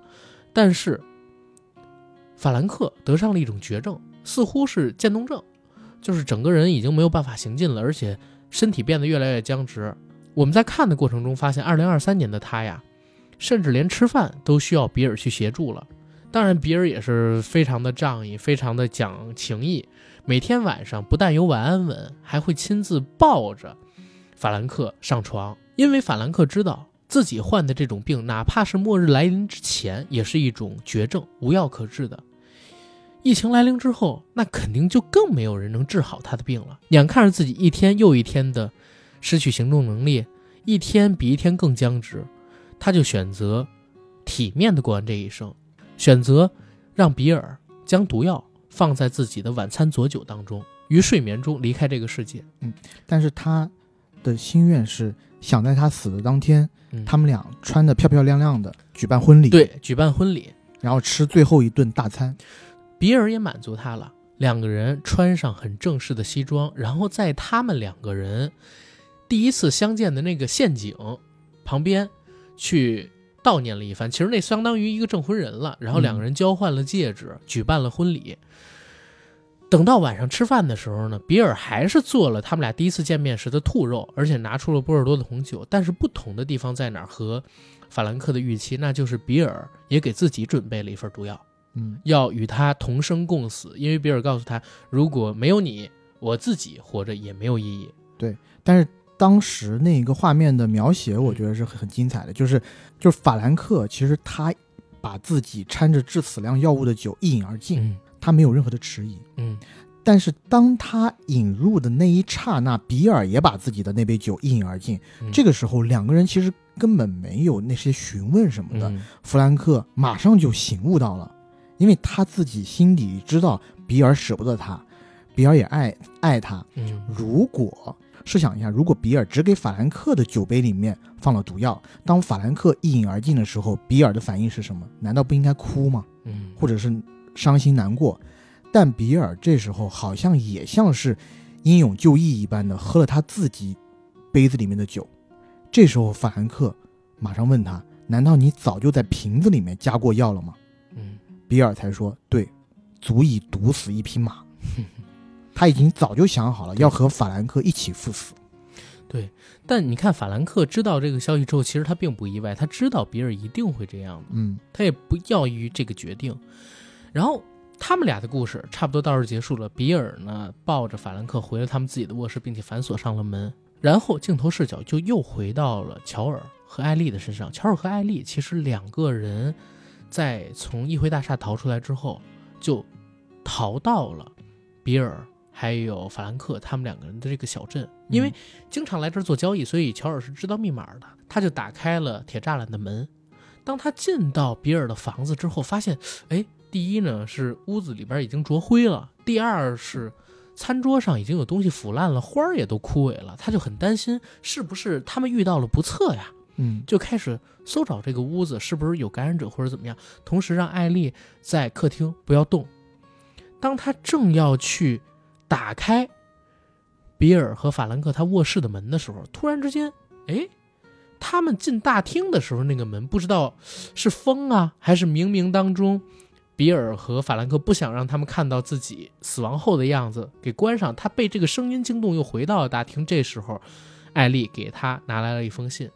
但是。法兰克得上了一种绝症，似乎是渐冻症，就是整个人已经没有办法行进了，而且身体变得越来越僵直。我们在看的过程中发现，二零二三年的他呀，甚至连吃饭都需要比尔去协助了。当然，比尔也是非常的仗义，非常的讲情义，每天晚上不但有晚安吻，还会亲自抱着法兰克上床，因为法兰克知道。自己患的这种病，哪怕是末日来临之前，也是一种绝症，无药可治的。疫情来临之后，那肯定就更没有人能治好他的病了。眼看着自己一天又一天的失去行动能力，一天比一天更僵直，他就选择体面的过完这一生，选择让比尔将毒药放在自己的晚餐佐酒当中，于睡眠中离开这个世界。嗯，但是他的心愿是想在他死的当天。他们俩穿的漂漂亮亮的，举办婚礼。对，举办婚礼，然后吃最后一顿大餐。比尔也满足他了，两个人穿上很正式的西装，然后在他们两个人第一次相见的那个陷阱旁边去悼念了一番。其实那相当于一个证婚人了。然后两个人交换了戒指，举办了婚礼。等到晚上吃饭的时候呢，比尔还是做了他们俩第一次见面时的兔肉，而且拿出了波尔多的红酒。但是不同的地方在哪儿？和法兰克的预期，那就是比尔也给自己准备了一份毒药，嗯要与他同生共死。因为比尔告诉他，如果没有你，我自己活着也没有意义。对但是当时那个画面的描写，我觉得是很很精彩的，就是就是法兰克其实他把自己掺着致死量药物的酒一饮而尽，嗯他没有任何的迟疑。嗯但是当他引入的那一刹那，比尔也把自己的那杯酒一饮而尽。嗯这个时候，两个人其实根本没有那些询问什么的。嗯弗兰克马上就醒悟到了，因为他自己心里知道比尔舍不得他，比尔也爱爱他。嗯如果试想一下，如果比尔只给法兰克的酒杯里面放了毒药，当法兰克一饮而尽的时候，比尔的反应是什么？难道不应该哭吗？嗯，或者是伤心难过？但比尔这时候好像也像是英勇就义一般的喝了他自己杯子里面的酒。这时候法兰克马上问他：“难道你早就在瓶子里面加过药了吗嗯？”比尔才说：“对，足以毒死一匹马。”他已经早就想好了要和法兰克一起赴死。对但你看，法兰克知道这个消息之后，其实他并不意外，他知道比尔一定会这样的，嗯他也不要于这个决定。然后他们俩的故事差不多到这儿结束了。比尔呢，抱着法兰克回了他们自己的卧室，并且反锁上了门。然后镜头视角就又回到了乔尔和艾丽的身上。乔尔和艾丽其实两个人在从议会大厦逃出来之后，就逃到了比尔还有法兰克他们两个人的这个小镇，因为经常来这儿做交易，所以乔尔是知道密码的。他就打开了铁栅栏的门。当他进到比尔的房子之后，发现，哎，第一呢是屋子里边已经着灰了，第二是餐桌上已经有东西腐烂了，花儿也都枯萎了。他就很担心是不是他们遇到了不测呀，嗯就开始搜找这个屋子是不是有感染者或者怎么样，同时让艾丽在客厅不要动。当他正要去打开比尔和法兰克他卧室的门的时候，突然之间，哎，他们进大厅的时候，那个门不知道是风啊，还是冥冥当中，比尔和法兰克不想让他们看到自己死亡后的样子，给关上。他被这个声音惊动，又回到了大厅。这时候，艾丽给他拿来了一封信，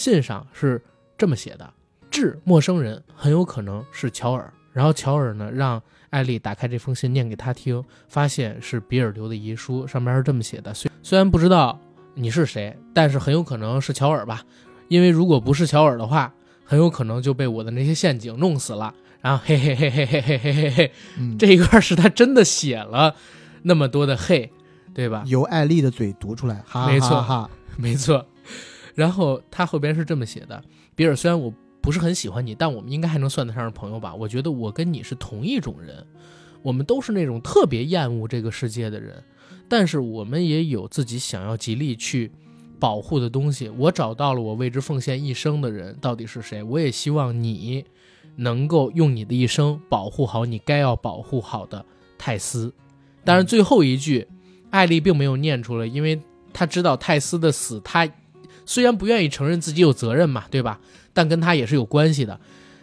信上是这么写的：“致陌生人，很有可能是乔尔。”然后乔尔呢，让艾丽打开这封信念给他听，发现是比尔留的遗书，上面是这么写的：虽虽然不知道你是谁，但是很有可能是乔尔吧，因为如果不是乔尔的话，很有可能就被我的那些陷阱弄死了。然后嘿嘿嘿嘿嘿嘿嘿嘿嘿，嗯，这一段是他真的写了那么多的嘿，对吧？由艾丽的嘴读出来，哈哈没错哈。没错。然后他后边是这么写的：比尔，虽然我不是很喜欢你，但我们应该还能算得上是朋友吧？我觉得我跟你是同一种人，我们都是那种特别厌恶这个世界的人，但是我们也有自己想要极力去保护的东西。我找到了我为之奉献一生的人到底是谁？我也希望你能够用你的一生保护好你该要保护好的泰斯。当然，最后一句艾丽并没有念出来，因为她知道泰斯的死，她虽然不愿意承认自己有责任嘛，对吧？但跟他也是有关系的。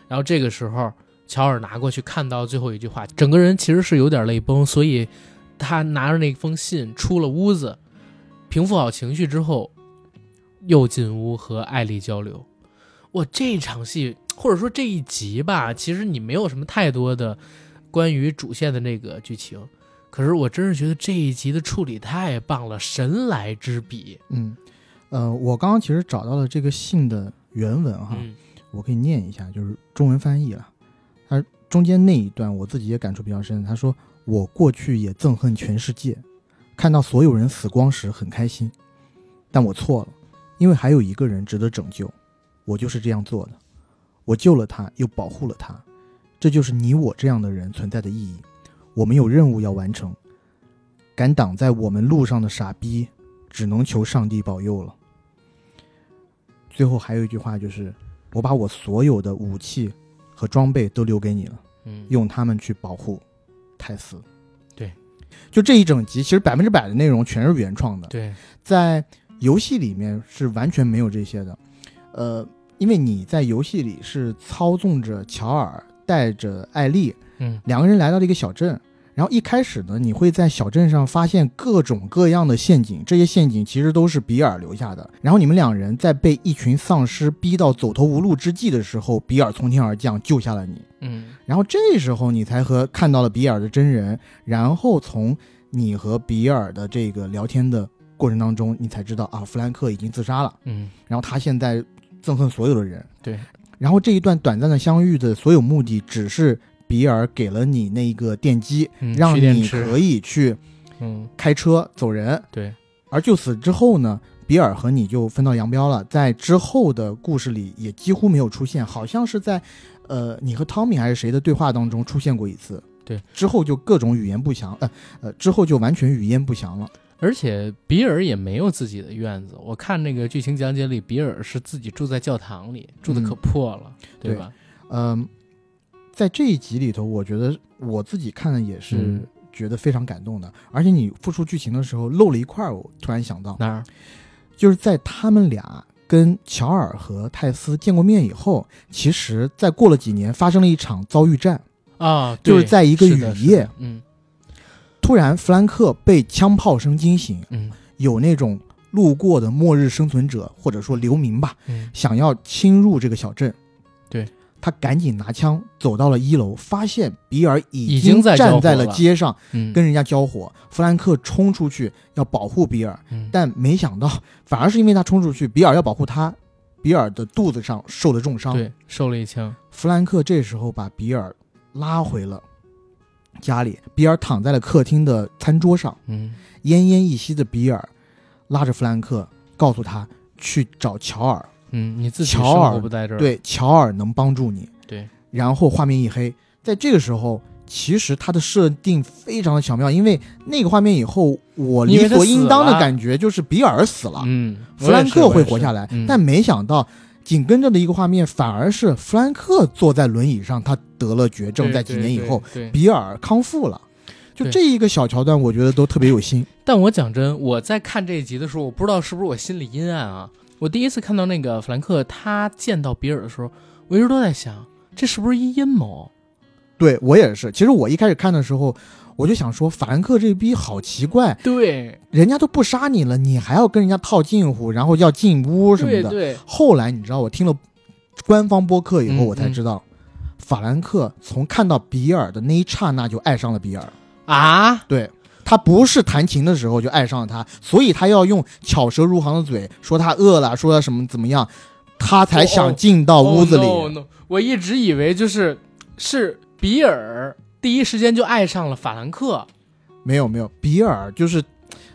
然后这个时候，乔尔拿过去看到最后一句话，整个人其实是有点泪崩，所以他拿着那封信出了屋子，平复好情绪之后，又进屋和艾丽交流。我这场戏或者说这一集吧，其实你没有什么太多的关于主线的那个剧情，可是我真是觉得这一集的处理太棒了，神来之笔。嗯，呃，我刚刚其实找到了这个信的原文哈，嗯我可以念一下，就是中文翻译了。他中间那一段我自己也感触比较深。他说：“我过去也憎恨全世界，看到所有人死光时很开心，但我错了，因为还有一个人值得拯救，我就是这样做的。我救了他，又保护了他，这就是你我这样的人存在的意义。我们有任务要完成，敢挡在我们路上的傻逼，只能求上帝保佑了。”最后还有一句话就是。我把我所有的武器和装备都留给你了，嗯，用它们去保护泰斯。对，就这一整集，其实百分之百的内容全是原创的，对，在游戏里面是完全没有这些的。呃，因为你在游戏里是操纵着乔尔带着艾丽嗯两个人来到了一个小镇，然后一开始呢，你会在小镇上发现各种各样的陷阱，这些陷阱其实都是比尔留下的。然后你们两人在被一群丧尸逼到走投无路之际的时候，比尔从天而降救下了你。嗯然后这时候你才和看到了比尔的真人，然后从你和比尔的这个聊天的过程当中，你才知道啊，弗兰克已经自杀了，嗯，然后他现在憎恨所有的人。对，然后这一段短暂的相遇的所有目的，只是比尔给了你那个电机，嗯让你可以去嗯开车走人。对，而就此之后呢，比尔和你就分道扬镳了，在之后的故事里也几乎没有出现，好像是在，呃，你和汤米还是谁的对话当中出现过一次。对，之后就各种语言不详，呃呃，之后就完全语言不详了。而且比尔也没有自己的院子，我看那个剧情讲解里，比尔是自己住在教堂里，住的可破了，对吧？嗯、在这一集里头，我觉得我自己看的也是嗯觉得非常感动的。而且你复述剧情的时候漏了一块儿，我突然想到，哪儿？就是在他们俩跟乔尔和泰斯见过面以后，其实再过了几年，发生了一场遭遇战。啊，就是在一个雨夜嗯突然，弗兰克被枪炮声惊醒，嗯有那种路过的末日生存者或者说流民吧，嗯想要侵入这个小镇。对，他赶紧拿枪走到了一楼，发现比尔已已经站在了了街上，嗯，跟人家交火。弗兰克冲出去要保护比尔，嗯。但没想到，反而是因为他冲出去，比尔要保护他，比尔的肚子上受了重伤。对受了一枪，弗兰克这时候把比尔拉回了家里，比尔躺在了客厅的餐桌上，嗯。奄奄一息的比尔拉着弗兰克，告诉他去找乔尔，嗯，你自己乔生尔活不在这儿，对，乔尔能帮助你。对，然后画面一黑，在这个时候。其实它的设定非常的巧妙，因为那个画面以后，我理所应当的感觉就是比尔死了，嗯，弗兰克会活下来，嗯但没想到紧跟着的一个画面反而是弗兰克坐在轮椅上，他得了绝症，在几年以后，，比尔康复了。就这一个小桥段，我觉得都特别有心。但我讲真，我在看这一集的时候，我不知道是不是我心里阴暗啊。我第一次看到那个弗兰克他见到比尔的时候，我一直都在想，这是不是一阴谋？对我也是，其实我一开始看的时候，我就想说，法兰克这逼好奇怪，对，人家都不杀你了，你还要跟人家套近乎，然后要进屋什么的。对对，后来你知道，我听了官方播客以后，嗯我才知道，法兰克从看到比尔的那一刹那就爱上了比尔。啊，对他不是弹琴的时候就爱上了他，所以他要用巧舌如簧的嘴说他饿了，说他什么怎么样，他才想进到屋子里。Oh, no, no. 我一直以为就是是比尔第一时间就爱上了法兰克。没有没有，比尔就是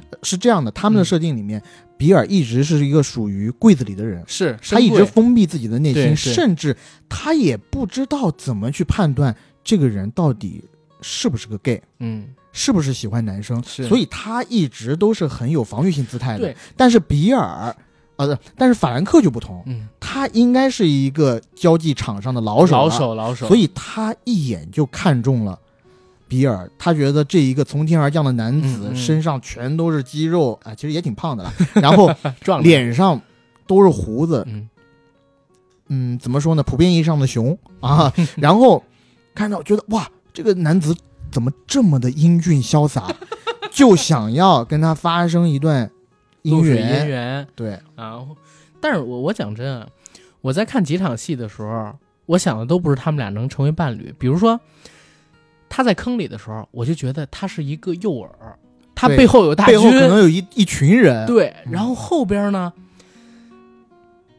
呃是这样的，他们的嗯设定里面，比尔一直是一个属于柜子里的人。是，他一直封闭自己的内心，甚至他也不知道怎么去判断这个人到底是不是个 gay，嗯，是不是喜欢男生，所以他一直都是很有防御性姿态的对。但是比尔，呃，但是法兰克就不同，嗯，他应该是一个交际场上的老手，老，手老手，所以他一眼就看中了。比尔，他觉得这一个从天而降的男子身上全都是肌肉啊，其实也挺胖的了，然后 壮脸上都是胡子，嗯。嗯，怎么说呢？普遍意义上的熊啊，然后看到觉得哇，这个男子怎么这么的英俊潇洒，就想要跟他发生一段姻缘。姻缘。对，然后，但是我我讲真啊，我在看几场戏的时候，我想的都不是他们俩能成为伴侣。比如说，他在坑里的时候，我就觉得他是一个诱饵，他背后有大军，背后可能有一一群人。对。嗯然后后边呢，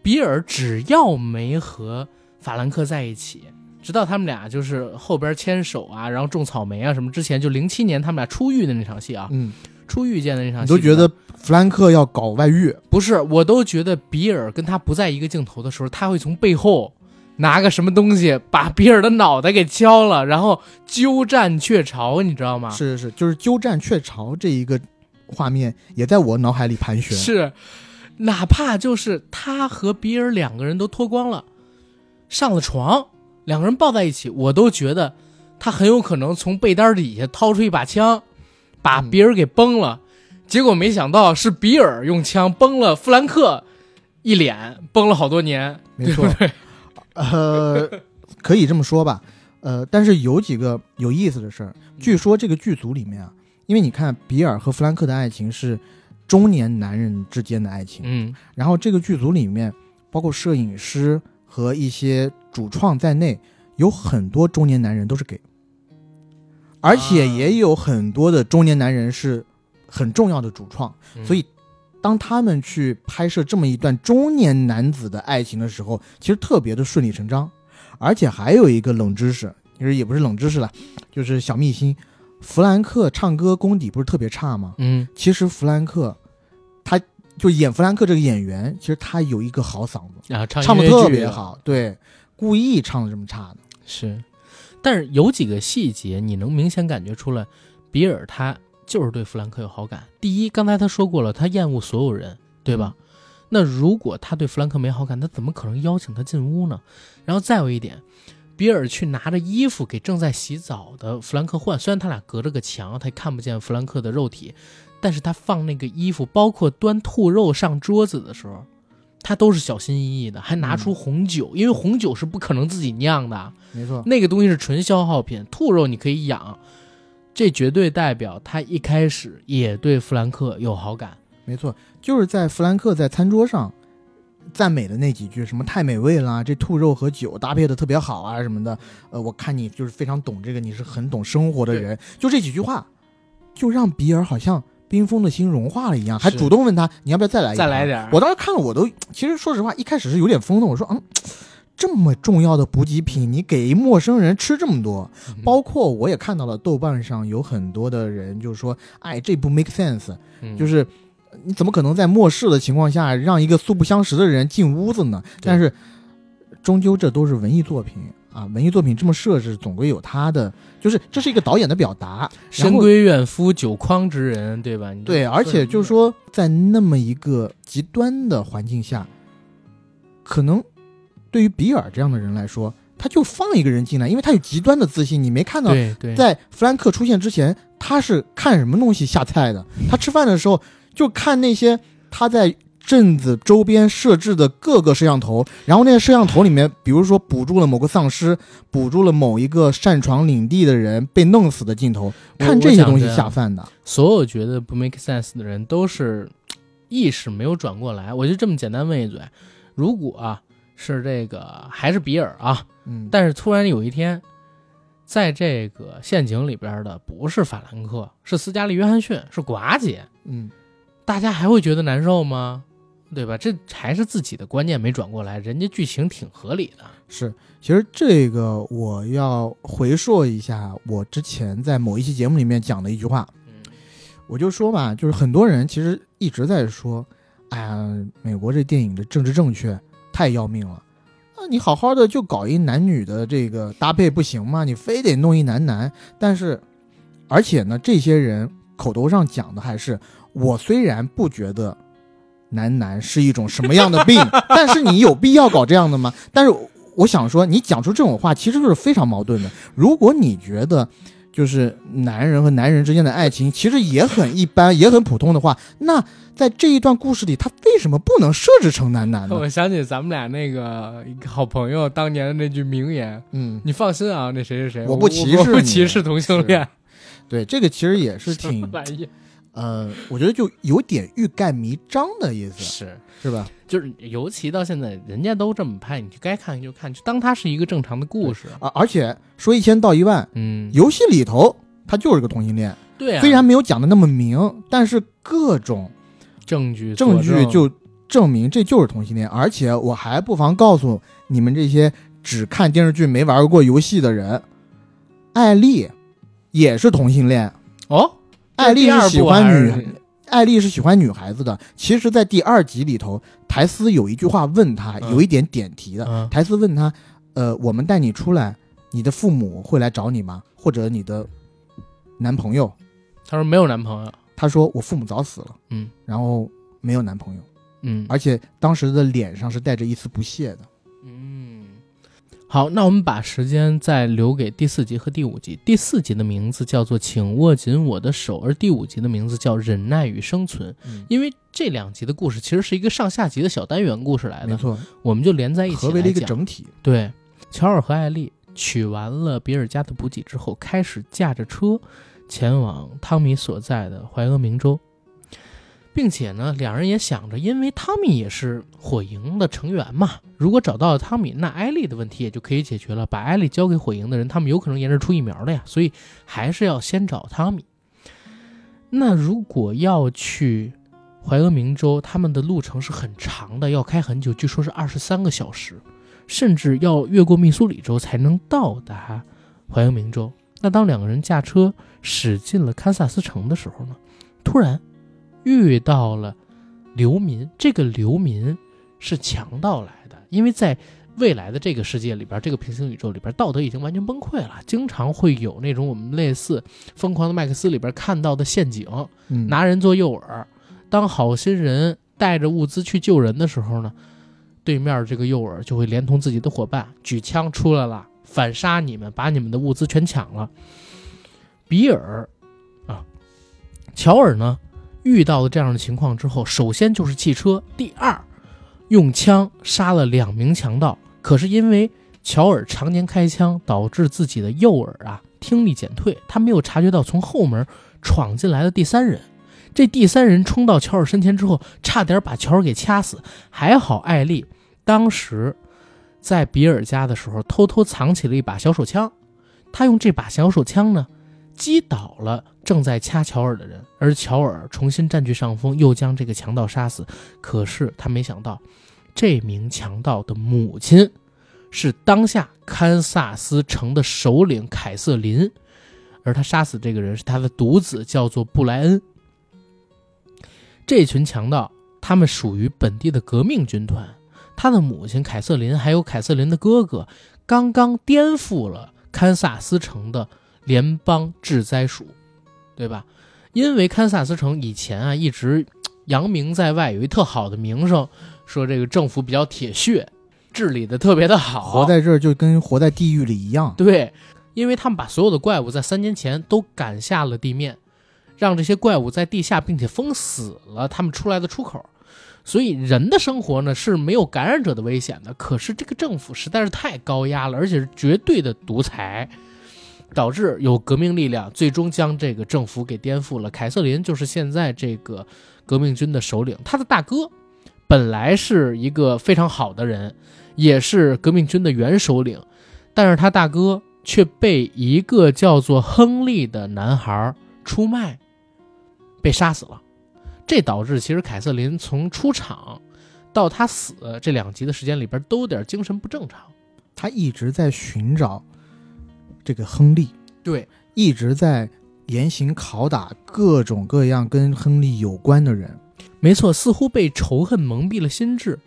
比尔只要没和法兰克在一起。直到他们俩就是后边牵手啊，然后种草莓啊什么，之前就零七年他们俩出狱的那场戏啊，嗯，出狱见的那场你戏，都觉得弗兰克要搞外遇，不是，我都觉得比尔跟他不在一个镜头的时候，他会从背后拿个什么东西把比尔的脑袋给敲了，然后鸠占鹊巢，你知道吗？是是是，就是鸠占鹊巢这一个画面也在我脑海里盘旋。是，哪怕就是他和比尔两个人都脱光了，上了床，两个人抱在一起，我都觉得他很有可能从被单底下掏出一把枪，把嗯比尔给崩了。结果没想到是比尔用枪崩了弗兰克一脸，崩了好多年。没错，呃，可以这么说吧。呃，但是有几个有意思的事儿。据说这个剧组里面啊，因为你看比尔和弗兰克的爱情是中年男人之间的爱情，嗯然后这个剧组里面，包括摄影师和一些主创在内，有很多中年男人都是 gay，而且也有很多的中年男人是很重要的主创，嗯所以当他们去拍摄这么一段中年男子的爱情的时候，其实特别的顺理成章。而且还有一个冷知识，其实也不是冷知识了，就是小秘辛，弗兰克唱歌功底不是特别差吗？嗯其实弗兰克，他就演弗兰克这个演员，其实他有一个好嗓子，啊，唱唱的特别好，对，故意唱的这么差的。是，但是有几个细节你能明显感觉出来，比尔他就是对弗兰克有好感。第一，刚才他说过了，他厌恶所有人，对吧？那如果他对弗兰克没好感，他怎么可能邀请他进屋呢？然后再有一点，比尔去拿着衣服给正在洗澡的弗兰克换，虽然他俩隔着个墙，他看不见弗兰克的肉体，但是他放那个衣服，包括端兔肉上桌子的时候，他都是小心翼翼的，还拿出红酒，因为红酒是不可能自己酿的。没错，那个东西是纯消耗品，兔肉你可以养，这绝对代表他一开始也对弗兰克有好感。没错，就是在弗兰克在餐桌上赞美的那几句，什么太美味啦，这兔肉和酒搭配的特别好啊什么的。呃，我看你就是非常懂这个，你是很懂生活的人，就这几句话，就让比尔好像冰封的心融化了一样，还主动问他你要不要再来一盘再来点我当时看了，我都其实说实话，一开始是有点疯的，我说嗯。这么重要的补给品，你给一陌生人吃这么多，包括我也看到了豆瓣上有很多的人就是说，哎，这不 make sense，嗯。就是你怎么可能在漠视的情况下让一个素不相识的人进屋子呢？但是终究这都是文艺作品啊，文艺作品这么设置，总归有他的，就是这是一个导演的表达。然后深闺怨夫，酒诓之人，对吧？你对，而且就是，说，在那么一个极端的环境下，可能对于比尔这样的人来说，他就放一个人进来，因为他有极端的自信。你没看到在弗兰克出现之前，他是看什么东西下菜的？他吃饭的时候就看那些他在镇子周边设置的各个摄像头，然后那些摄像头里面，比如说捕捉了某个丧尸，捕捉了某一个擅闯领地的人被弄死的镜头，看这些东西下饭的。所有觉得不 make sense 的人都是意识没有转过来。我就这么简单问一嘴：如果啊是这个还是比尔啊，嗯，但是突然有一天，在这个陷阱里边的不是法兰克，是斯嘉丽·约翰逊，是寡姐，嗯。大家还会觉得难受吗？对吧？这还是自己的观念没转过来，人家剧情挺合理的。是，其实这个我要回溯一下我之前在某一期节目里面讲的一句话，嗯我就说吧，就是很多人其实一直在说，哎呀，美国这电影的政治正确太要命了。那你好好的就搞一男女的这个搭配不行吗？你非得弄一男男？但是，而且呢，这些人口头上讲的还是我虽然不觉得男男是一种什么样的病，但是你有必要搞这样的吗？但是我想说，你讲出这种话其实是非常矛盾的。如果你觉得就是男人和男人之间的爱情其实也很一般，也很普通的话，那在这一段故事里，他为什么不能设置成男男呢？我想起咱们俩那个好朋友当年的那句名言嗯，：“你放心啊，那谁谁谁，我我不歧视我不歧视同性恋。对，这个其实也是挺？呃，我觉得就有点欲盖弥彰的意思，是，是吧？就是尤其到现在，人家都这么拍，你就该看就看，就当它是一个正常的故事。而而且说一千道一万，嗯，游戏里头他就是个同性恋，对啊，虽然没有讲的那么明，但是各种证据证据就证明这就是同性恋。而且我还不妨告诉你们这些只看电视剧没玩过游戏的人，艾丽也是同性恋。哦，艾丽是喜欢女，艾丽是喜欢女孩子的。其实，在第二集里头，苔丝有一句话问他，嗯有一点点题的。嗯台斯问他：“呃，我们带你出来，你的父母会来找你吗？或者你的男朋友他说没有男朋友。？”他说：“我父母早死了，嗯然后没有男朋友，嗯而且当时的脸上是带着一丝不屑的。嗯，好，那我们把时间再留给第四集和第五集。第四集的名字叫做《请握紧我的手》，而第五集的名字叫《忍耐与生存》。嗯，因为这两集的故事其实是一个上下集的小单元故事来的，没错，我们就连在一起合为了一个整体。对，乔尔和艾丽取完了比尔家的补给之后，开始驾着车前往汤米所在的怀俄明州，并且呢，两人也想着，因为汤米也是火营的成员嘛，如果找到了汤米，那艾丽的问题也就可以解决了。把艾丽交给火营的人，他们有可能研制出疫苗的呀，所以还是要先找汤米。那如果要去怀俄明州，他们的路程是很长的，要开很久，据说是二十三个小时。甚至要越过密苏里州才能到达怀俄明州。那当两个人驾车驶进了堪萨斯城的时候呢，突然遇到了流民。这个流民是强盗来的，因为在未来的这个世界里边，这个平行宇宙里边，道德已经完全崩溃了，经常会有那种我们类似《疯狂的麦克斯》里边看到的陷阱，拿人做诱饵。当好心人带着物资去救人的时候呢？对面这个诱饵就会连同自己的伙伴举枪出来了，反杀你们，把你们的物资全抢了。比尔啊，乔尔呢，遇到了这样的情况之后，首先就是汽车，第二用枪杀了两名强盗。可是因为乔尔常年开枪，导致自己的右耳啊听力减退，他没有察觉到从后门闯进来的第三人。这第三人冲到乔尔身前之后，差点把乔尔给掐死。还好艾丽当时在比尔家的时候，偷偷藏起了一把小手枪。他用这把小手枪呢，击倒了正在掐乔尔的人，而乔尔重新占据上风，又将这个强盗杀死。可是他没想到，这名强盗的母亲是当下堪萨斯城的首领凯瑟琳，而他杀死这个人是他的独子，叫做布莱恩。这群强盗，他们属于本地的革命军团。他的母亲凯瑟琳，还有凯瑟琳的哥哥，刚刚颠覆了堪萨斯城的联邦治灾署，对吧？因为堪萨斯城以前啊一直扬名在外，有一特好的名声，说这个政府比较铁血，治理的特别的好。活在这儿就跟活在地狱里一样。对，因为他们把所有的怪物在三年前都赶下了地面。让这些怪物在地下，并且封死了他们出来的出口，所以人的生活呢是没有感染者的危险的。可是这个政府实在是太高压了，而且是绝对的独裁，导致有革命力量最终将这个政府给颠覆了。凯瑟琳就是现在这个革命军的首领，他的大哥本来是一个非常好的人，也是革命军的原首领，但是他大哥却被一个叫做亨利的男孩出卖。被杀死了，这导致其实凯瑟琳从出场到他死这两集的时间里边都有点精神不正常。他一直在寻找这个亨利，对，一直在严刑拷打各种各样跟亨利有关的人。没错，似乎被仇恨蒙蔽了心智，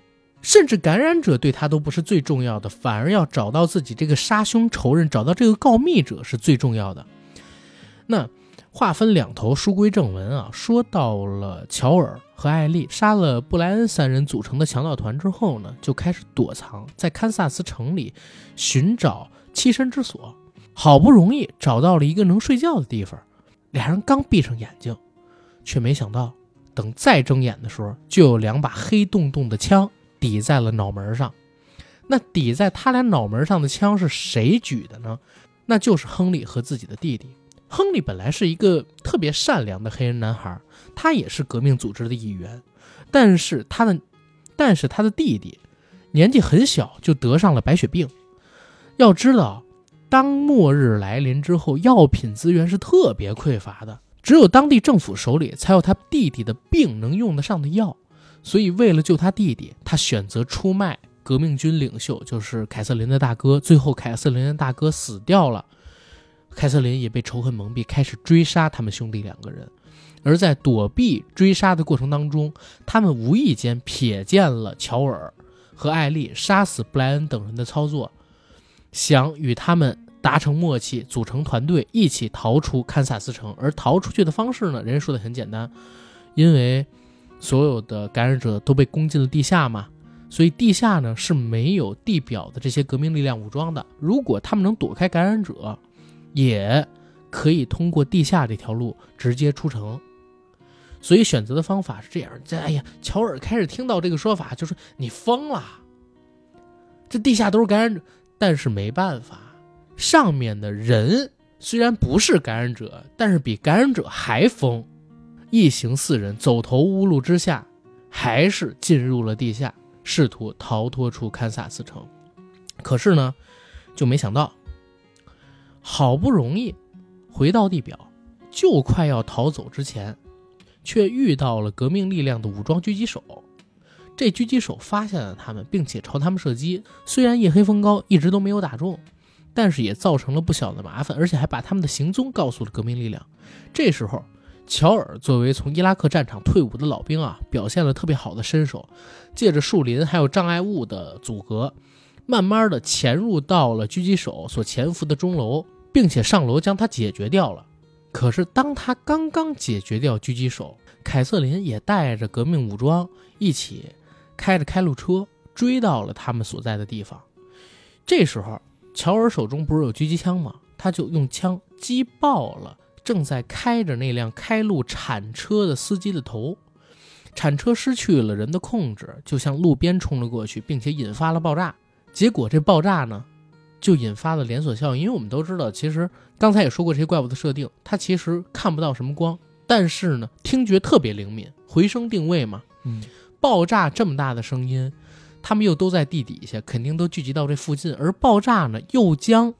甚至感染者对他都不是最重要的，反而要找到自己这个杀兄仇人，找到这个告密者是最重要的。那。话分两头，书归正文啊。说到了乔尔和艾丽杀了布莱恩三人组成的强盗团之后呢，就开始躲藏在堪萨斯城里寻找栖身之所。好不容易找到了一个能睡觉的地方，俩人刚闭上眼睛，却没想到等再睁眼的时候，就有两把黑洞洞的枪抵在了脑门上。那抵在他俩脑门上的枪是谁举的呢？那就是亨利和自己的弟弟。亨利本来是一个特别善良的黑人男孩，他也是革命组织的一员，但是他的，但是他的弟弟年纪很小就得上了白血病。要知道，当末日来临之后，药品资源是特别匮乏的，只有当地政府手里才有他弟弟的病能用得上的药。所以，为了救他弟弟，他选择出卖革命军领袖，就是凯瑟琳的大哥。最后，凯瑟琳的大哥死掉了。凯瑟琳也被仇恨蒙蔽，开始追杀他们兄弟两个人。而在躲避追杀的过程当中，他们无意间瞥见了乔尔和艾丽杀死布莱恩等人的操作，想与他们达成默契，组成团队，一起逃出堪萨斯城。而逃出去的方式呢？人家说的很简单，因为所有的感染者都被攻进了地下嘛，所以地下呢是没有地表的这些革命力量武装的。如果他们能躲开感染者，也可以通过地下这条路直接出城，所以选择的方法是这样。这哎呀，乔尔开始听到这个说法，就说你疯了，这地下都是感染者。但是没办法，上面的人虽然不是感染者，但是比感染者还疯。一行四人走投无路之下，还是进入了地下，试图逃脱出堪萨斯城。可是呢，就没想到，好不容易回到地表，就快要逃走之前，却遇到了革命力量的武装狙击手。这狙击手发现了他们，并且朝他们射击。虽然夜黑风高，一直都没有打中，但是也造成了不小的麻烦，而且还把他们的行踪告诉了革命力量。这时候，乔尔作为从伊拉克战场退伍的老兵啊，表现了特别好的身手，借着树林还有障碍物的阻隔，慢慢的潜入到了狙击手所潜伏的钟楼，并且上楼将他解决掉了。可是当他刚刚解决掉狙击手，凯瑟琳也带着革命武装一起。开着开路车追到了他们所在的地方。这时候，乔尔手中不是有狙击枪吗？他就用枪击爆了正在开着那辆开路铲车的司机的头。铲车失去了人的控制，就向路边冲了过去，并且引发了爆炸。结果这爆炸呢，就引发了连锁效应。因为我们都知道，其实刚才也说过这些怪物的设定，它其实看不到什么光，但是呢，听觉特别灵敏，回声定位嘛，嗯。爆炸这么大的声音，他们又都在地底下，肯定都聚集到这附近。而爆炸呢，又将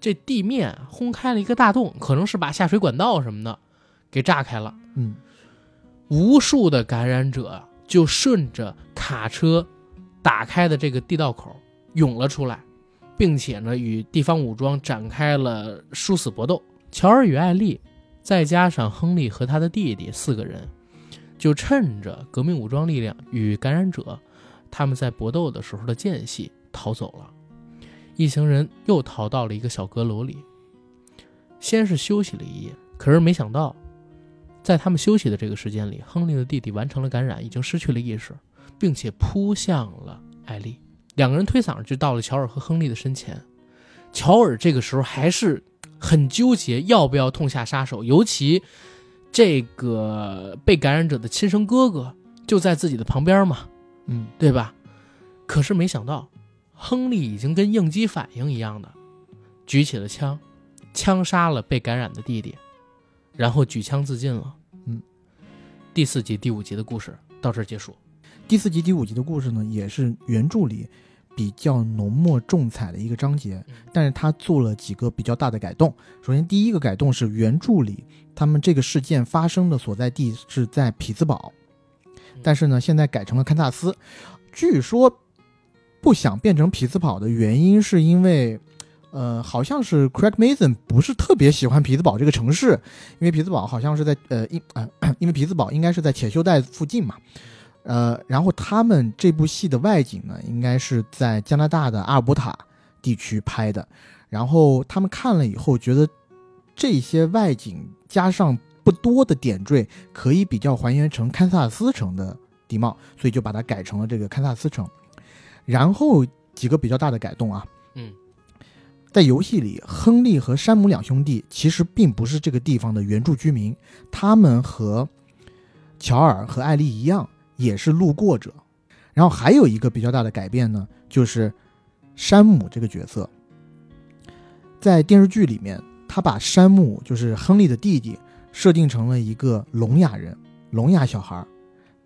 这地面轰开了一个大洞，可能是把下水管道什么的给炸开了。嗯，无数的感染者就顺着卡车打开的这个地道口涌了出来，并且呢，与地方武装展开了殊死搏斗。乔尔与艾丽，再加上亨利和他的弟弟四个人。就趁着革命武装力量与感染者他们在搏斗的时候的间隙逃走了，一行人又逃到了一个小阁楼里，先是休息了一夜。可是没想到，在他们休息的这个时间里，亨利的弟弟完成了感染，已经失去了意识，并且扑向了艾丽。两个人推搡着就到了乔尔和亨利的身前。乔尔这个时候还是很纠结，要不要痛下杀手，尤其。这个被感染者的亲生哥哥就在自己的旁边嘛，嗯，对吧？可是没想到，亨利已经跟应激反应一样的举起了枪，枪杀了被感染的弟弟，然后举枪自尽了。嗯，第四集、第五集的故事到这儿结束。第四集、第五集的故事呢，也是原著里比较浓墨重彩的一个章节，但是他做了几个比较大的改动。首先，第一个改动是原著里。他们这个事件发生的所在地是在匹兹堡，但是呢，现在改成了堪萨斯。据说不想变成匹兹堡的原因，是因为，呃，好像是 Craig Mason 不是特别喜欢匹兹堡这个城市，因为匹兹堡好像是在呃，因呃，因为匹兹堡应该是在铁锈带附近嘛，呃，然后他们这部戏的外景呢，应该是在加拿大的阿尔伯塔地区拍的，然后他们看了以后觉得这些外景。加上不多的点缀，可以比较还原成堪萨斯城的地貌，所以就把它改成了这个堪萨斯城。然后几个比较大的改动啊，嗯，在游戏里，亨利和山姆两兄弟其实并不是这个地方的原住居民，他们和乔尔和艾丽一样，也是路过者。然后还有一个比较大的改变呢，就是山姆这个角色，在电视剧里面。他把山姆，就是亨利的弟弟，设定成了一个聋哑人，聋哑小孩。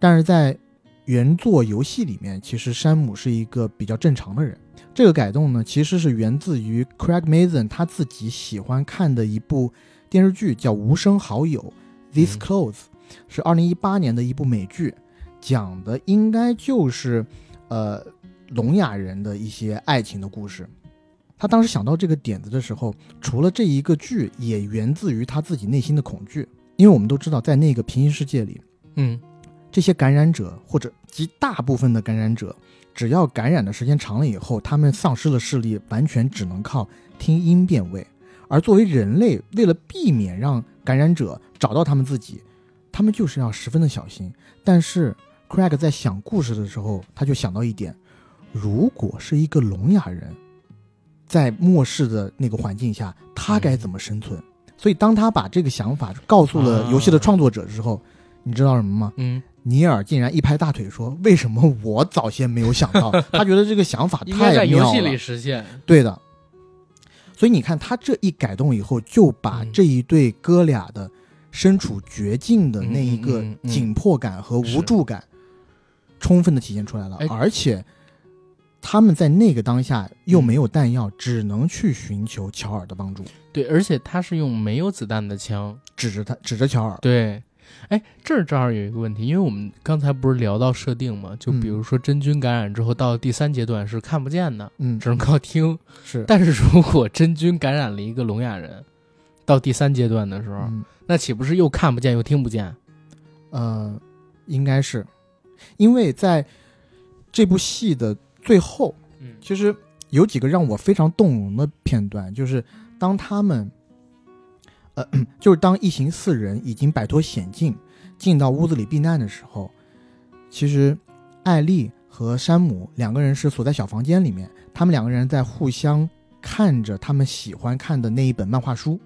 但是在原作游戏里面，其实山姆是一个比较正常的人。这个改动呢，其实是源自于 Craig Mason 他自己喜欢看的一部电视剧，叫《无声好友》，This Close，是二零一八年的一部美剧，讲的应该就是呃聋哑人的一些爱情的故事。他当时想到这个点子的时候，除了这一个剧，也源自于他自己内心的恐惧。因为我们都知道，在那个平行世界里，嗯，这些感染者或者极大部分的感染者，只要感染的时间长了以后，他们丧失了视力，完全只能靠听音辨位。而作为人类，为了避免让感染者找到他们自己，他们就是要十分的小心。但是 Craig 在想故事的时候，他就想到一点：如果是一个聋哑人。在末世的那个环境下，他该怎么生存？所以，当他把这个想法告诉了游戏的创作者之后，你知道什么吗？嗯，尼尔竟然一拍大腿说：“为什么我早先没有想到？”他觉得这个想法 太妙了。在游戏里实现，对的。所以你看他这一改动以后，就把嗯这一对哥俩的身处绝境的那一个紧迫感和无助感，充分的体现出来了哎。而且他们在那个当下又没有弹药，只能去寻求乔尔的帮助，对，而且他是用没有子弹的枪，指着他，指着乔尔。对，哎，这儿正好有一个问题，因为我们刚才不是聊到设定嘛，就比如说真菌感染之后，到第三阶段是看不见的，嗯，只能靠听。是，但是如果真菌感染了一个聋哑人，到第三阶段的时候，嗯。那岂不是又看不见又听不见？呃，应该是，因为在这部戏的最后，嗯其实有几个让我非常动容的片段，就是当他们，呃，就是当一行四人已经摆脱险境，进到屋子里避难的时候，其实艾丽和山姆两个人是锁在小房间里面，他们两个人在互相看着他们喜欢看的那一本漫画书，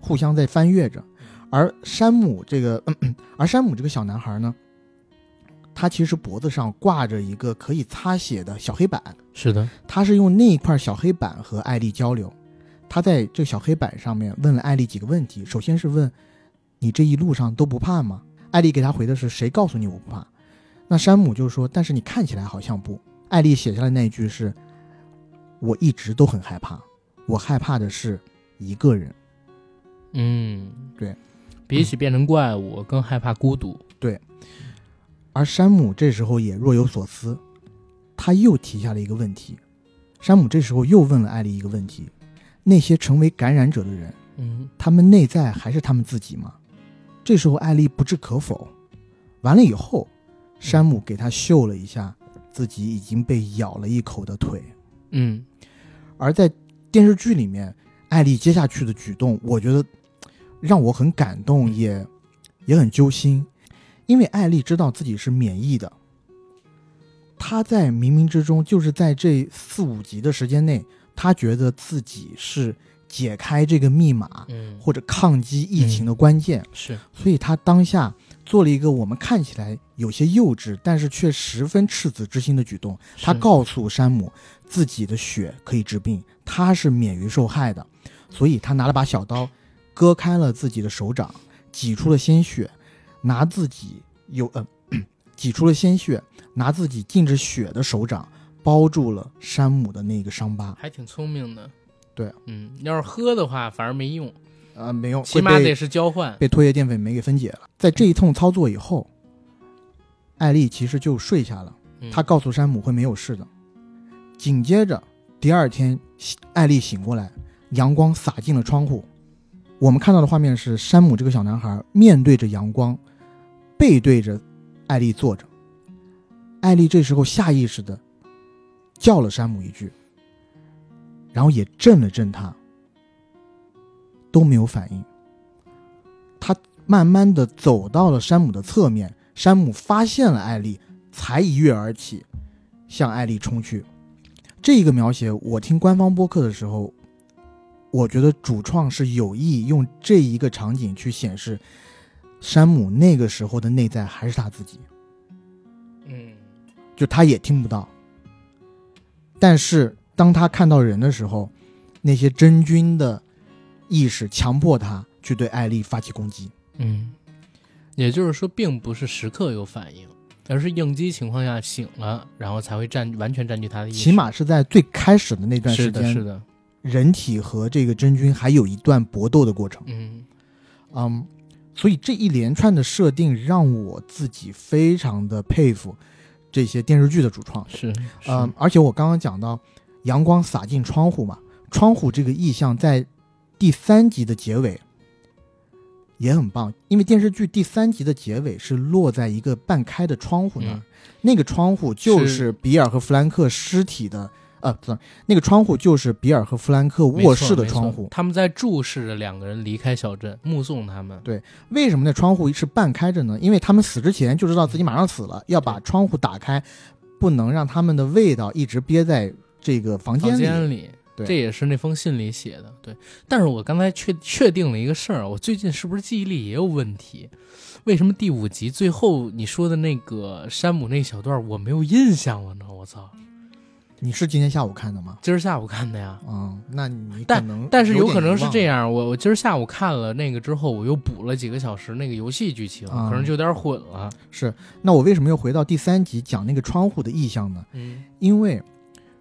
互相在翻阅着。而山姆这个，而山姆这个小男孩呢，他其实脖子上挂着一个可以擦血的小黑板，是的，他是用那一块小黑板和艾丽交流。他在这个小黑板上面问了艾丽几个问题，首先是问你这一路上都不怕吗？艾丽给他回的是谁告诉你我不怕？那山姆就说，但是你看起来好像不。艾丽写下来那一句是，我一直都很害怕，我害怕的是一个人。嗯，对，比起变成怪物，我更害怕孤独。而山姆这时候也若有所思，他又提下了一个问题。山姆这时候又问了艾丽一个问题：那些成为感染者的人，嗯他们内在还是他们自己吗？这时候艾丽不置可否。完了以后，山姆给他秀了一下自己已经被咬了一口的腿。嗯而在电视剧里面，艾丽接下去的举动，我觉得让我很感动，也也很揪心，因为艾丽知道自己是免疫的。她在冥冥之中，就是在这四五集的时间内，她觉得自己是解开这个密码嗯，或者抗击疫情的关键，是。所以她当下做了一个我们看起来有些幼稚，但是却十分赤子之心的举动。他告诉山姆，自己的血可以治病，他是免于受害的，所以他拿了把小刀，割开了自己的手掌，挤出了鲜血，拿自己有呃，挤出了鲜血，拿自己浸着血的手掌包住了山姆的那个伤疤。还挺聪明的。对，嗯，要是喝的话，反而没用，呃，没用，起码得是交换。被唾液淀粉酶给分解了。在这一通操作以后，艾丽其实就睡下了。她告诉山姆会没有事的。紧接着第二天，艾丽醒过来，阳光洒进了窗户。我们看到的画面是山姆这个小男孩面对着阳光，背对着艾丽坐着。艾丽这时候下意识的叫了山姆一句，然后也震了震他，都没有反应。他慢慢的走到了山姆的侧面，山姆发现了艾丽，才一跃而起，向艾丽冲去。这个描写，我听官方播客的时候，我觉得主创是有意用这一个场景去显示山姆那个时候的内在还是他自己，嗯就他也听不到。但是当他看到人的时候，那些真菌的意识强迫他去对艾丽发起攻击。嗯，也就是说，并不是时刻有反应，而是应激情况下醒了，然后才会占完全占据他的意识。起码是在最开始的那段时是的，是，的，人体和这个真菌还有一段搏斗的过程。嗯。嗯，所以这一连串的设定让我自己非常的佩服这些电视剧的主创。是，是。嗯，而且我刚刚讲到阳光洒进窗户嘛，窗户这个意象在第三集的结尾也很棒，因为电视剧第三集的结尾是落在一个半开的窗户那儿，嗯。那个窗户就是。比尔和弗兰克尸体的，呃，不是，那个窗户就是比尔和弗兰克卧室的窗户。他们在注视着两个人离开小镇，目送他们。对为什么那窗户是半开着呢？因为他们死之前就知道自己马上死了，要把窗户打开，不能让他们的味道一直憋在这个房间房里。间里，对这也是那封信里写的。对，但是我刚才确确定了一个事儿，我最近是不是记忆力也有问题？为什么第五集最后你说的那个山姆那小段我没有印象了呢？我操！你是今天下午看的吗？今儿下午看的呀。嗯、那你可但能但是有可能是这样，我我今儿下午看了那个之后，我又补了几个小时那个游戏剧情，啊可能就有点混了。是。那我为什么又回到第三集讲那个窗户的意象呢？嗯因为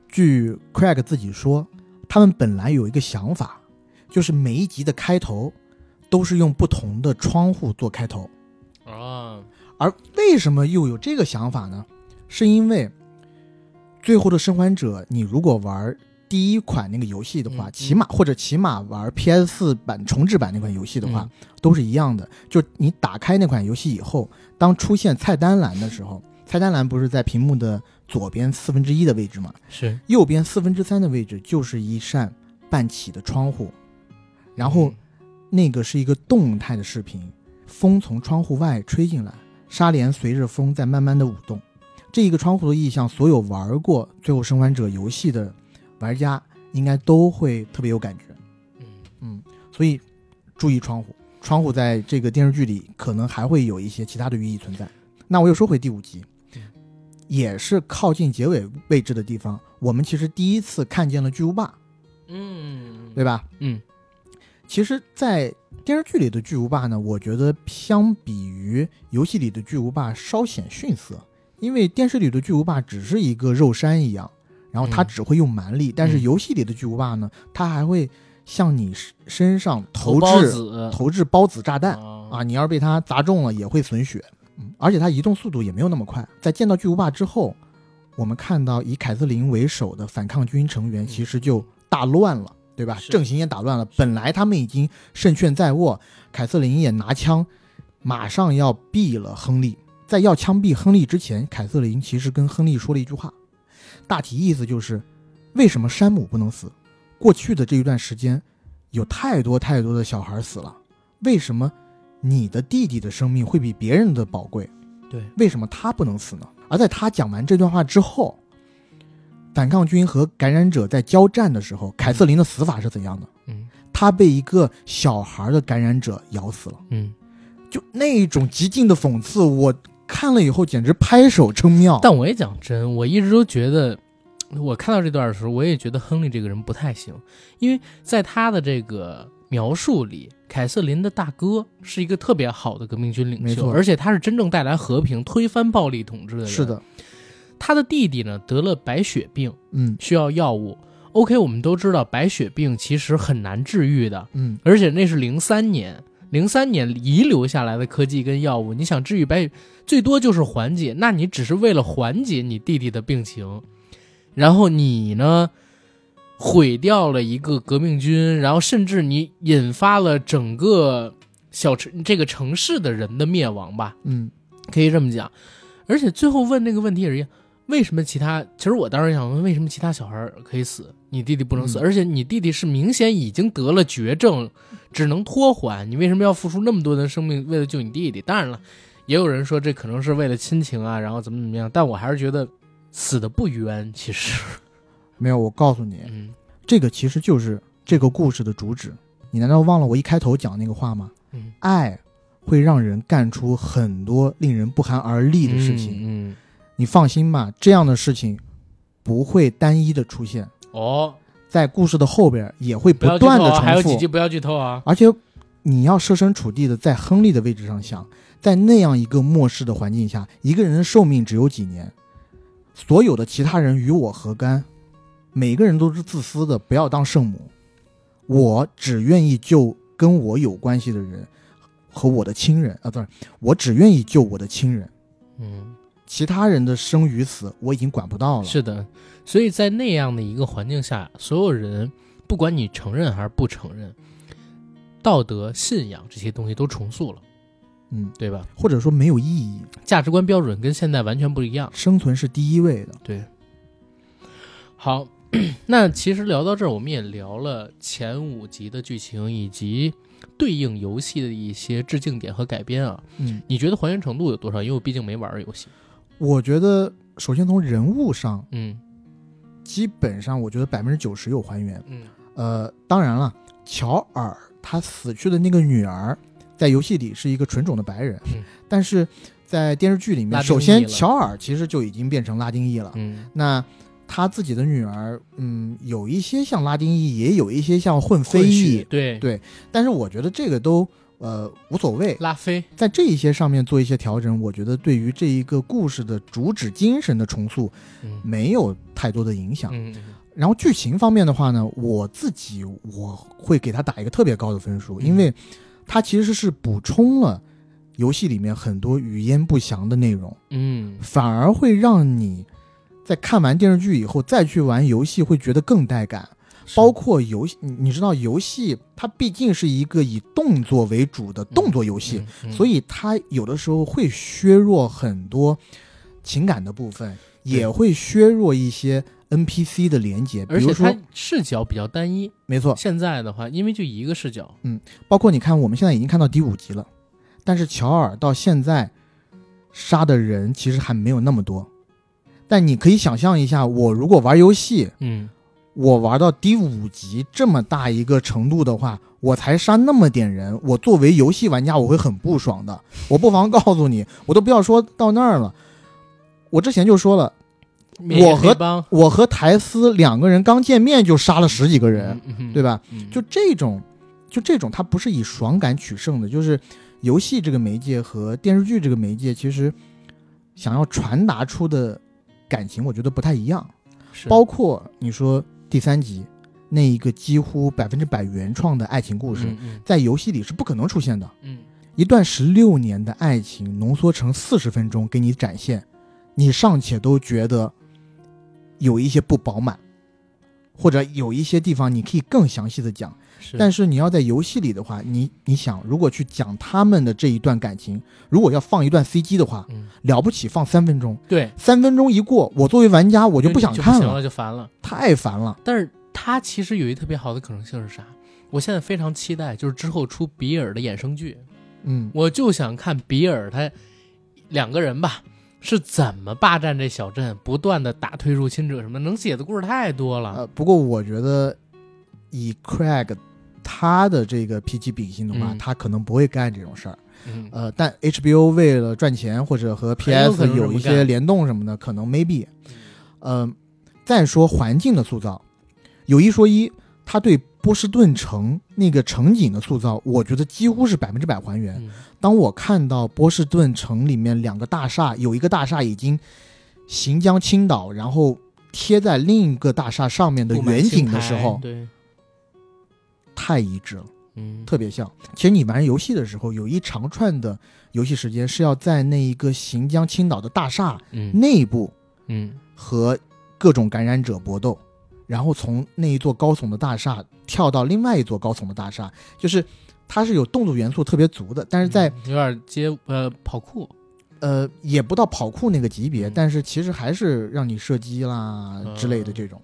据 Craig 自己说，他们本来有一个想法，就是每一集的开头都是用不同的窗户做开头。啊，而为什么又有这个想法呢？是因为《最后的生还者》，你如果玩第一款那个游戏的话，嗯嗯起码或者起码玩 PS 四版重置版那款游戏的话，嗯都是一样的。就你打开那款游戏以后，当出现菜单栏的时候，菜单栏不是在屏幕的左边四分之一的位置吗？是，右边四分之三的位置就是一扇半起的窗户，然后那个是一个动态的视频，风从窗户外吹进来，纱帘随着风在慢慢的舞动。这一个窗户的意象，所有玩过《最后生还者》游戏的玩家应该都会特别有感觉。嗯嗯，所以注意窗户，窗户在这个电视剧里可能还会有一些其他的寓意存在。那我又说回第五集嗯，也是靠近结尾位置的地方，我们其实第一次看见了巨无霸，嗯，对吧？嗯其实，在电视剧里的巨无霸呢，我觉得相比于游戏里的巨无霸稍显逊色，因为电视里的巨无霸只是一个肉山一样，然后他嗯只会用蛮力，但是嗯游戏里的巨无霸呢，他还会向你身身上投掷投掷孢子炸弹啊啊，你要是被他砸中了也会损血，嗯，而且他移动速度也没有那么快。在见到巨无霸之后，我们看到以凯瑟琳为首的反抗军成员其实就大乱了，对吧？阵型也打乱了。本来他们已经胜券在握，凯瑟琳也拿枪，马上要毙了亨利。在要枪毙亨利之前，凯瑟琳其实跟亨利说了一句话，大体意思就是：为什么山姆不能死？过去的这一段时间，有太多太多的小孩死了，为什么你的弟弟的生命会比别人的宝贵？对，为什么他不能死呢？而在他讲完这段话之后，反抗军和感染者在交战的时候，凯瑟琳的死法是怎样的？嗯她被一个小孩的感染者咬死了，嗯，就那种极尽的讽刺，我看了以后简直拍手称妙。但我也讲真，我一直都觉得，我看到这段的时候，我也觉得亨利这个人不太行，因为在他的这个描述里，凯瑟琳的大哥是一个特别好的革命军领袖，没错而且他是真正带来和平、推翻暴力统治的人。是，的，他的弟弟呢得了白血病，嗯需要药物。OK，我们都知道白血病其实很难治愈的，嗯，而且那是零三年，零三年遗留下来的科技跟药物，你想治愈白，最多就是缓解。那你只是为了缓解你弟弟的病情，然后你呢，毁掉了一个革命军，然后甚至你引发了整个小城这个城市的人的灭亡吧，嗯可以这么讲。而且最后问那个问题也是一样，为什么其他？其实我当时想问，为什么其他小孩可以死，你弟弟不能死？嗯而且你弟弟是明显已经得了绝症，只能拖缓，你为什么要付出那么多的生命为了救你弟弟？当然了，也有人说这可能是为了亲情啊，然后怎么怎么样，但我还是觉得死的不冤。其实，没有，我告诉你，嗯这个其实就是这个故事的主旨。你难道忘了我一开头讲那个话吗？嗯，爱会让人干出很多令人不寒而栗的事情。嗯，嗯你放心吧，这样的事情不会单一的出现，哦，在故事的后边也会不要剧断的重复，还有。几集不要剧透啊。而且你要设身处地的在亨利的位置上想，在那样一个末世的环境下，一个人的寿命只有几年，所有的其他人与我何干？每个人都是自私的，不要当圣母。我只愿意救跟我有关系的人和我的亲人啊，不是，我只愿意救我的亲人，嗯，其他人的生与死我已经管不到了。是的，所以在那样的一个环境下，所有人不管你承认还是不承认，道德、信仰这些东西都重塑了，嗯，对吧？或者说没有意义，价值观标准跟现在完全不一样。生存是第一位的。对，好，那其实聊到这儿，我们也聊了前五集的剧情以及对应游戏的一些致敬点和改编啊。嗯，你觉得还原程度有多少？因为我毕竟没玩儿游戏。我觉得首先从人物上，嗯。基本上我觉得百分之九十有还原。嗯。呃，当然了，乔尔他死去的那个女儿，在游戏里是一个纯种的白人，嗯。但是在电视剧里面，首先乔尔其实就已经变成拉丁裔了。嗯。那他自己的女儿，嗯，有一些像拉丁裔，也有一些像混非裔，对。对但是我觉得这个都呃无所谓，拉菲，在这一些上面做一些调整，我觉得对于这一个故事的主旨精神的重塑嗯。没有太多的影响。然后剧情方面的话呢，我自己我会给他打一个特别高的分数，嗯。因为它其实是补充了游戏里面很多语焉不详的内容，嗯，反而会让你在看完电视剧以后再去玩游戏会觉得更带感。包括游戏，你你知道游戏它毕竟是一个以动作为主的动作游戏，，嗯所以它有的时候会削弱很多情感的部分，也会削弱一些 NPC 的连接。比如说而且它，视角比较单一。没错，现在的话，因为就一个视角，嗯包括你看，我们现在已经看到第五集了，但是乔尔到现在杀的人其实还没有那么多。但你可以想象一下，我如果玩游戏，嗯我玩到第五级这么大一个程度的话，我才杀那么点人，我作为游戏玩家我会很不爽的。我不妨告诉你，我都不要说到那儿了，我之前就说了，我和我和台斯两个人刚见面就杀了十几个人，，嗯对？吧？嗯就这种，就这种，它不是以爽感取胜的，就是游戏这个媒介和电视剧这个媒介，其实想要传达出的感情，我觉得不太一样。包括你说第三集那一个几乎百分之百原创的爱情故事，在游戏里是不可能出现的。嗯一段十六年的爱情浓缩成四十分钟给你展现，你尚且都觉得有一些不饱满，或者有一些地方你可以更详细的讲。是，但是你要在游戏里的话，你你想，如果去讲他们的这一段感情，如果要放一段 CG 的话，嗯，了不起放三分钟，对，三分钟一过，我作为玩家我就不想看了，就了，就烦了。太烦了。但是它其实有一特别好的可能性是啥？我现在非常期待，就是之后出比尔的衍生剧，嗯，我就想看比尔他两个人吧是怎么霸占这小镇，不断的打退入侵者什么，能写的故事太多了。呃，不过我觉得以 Craig 他的这个脾气秉性的话，嗯他可能不会干这种事儿。嗯，呃，但 HBO 为了赚钱或者和很有可 PS 能这么干有一些联动什么的，可能 maybe。呃，再说环境的塑造，有一说一，他对波士顿城那个城景的塑造，我觉得几乎是百分之百还原。嗯当我看到波士顿城里面两个大厦，有一个大厦已经行将倾倒，然后贴在另一个大厦上面的布满远景的时候，对，太一致了，嗯，特别像。其实你玩游戏的时候，有一长串的游戏时间是要在那一个行将青岛的大厦嗯。内部嗯和各种感染者搏斗，然后从那一座高耸的大厦跳到另外一座高耸的大厦，就是它是有动作元素特别足的，但是在有点接呃跑酷，呃，也不到跑酷那个级别，嗯。但是其实还是让你射击啦嗯。之类的这种，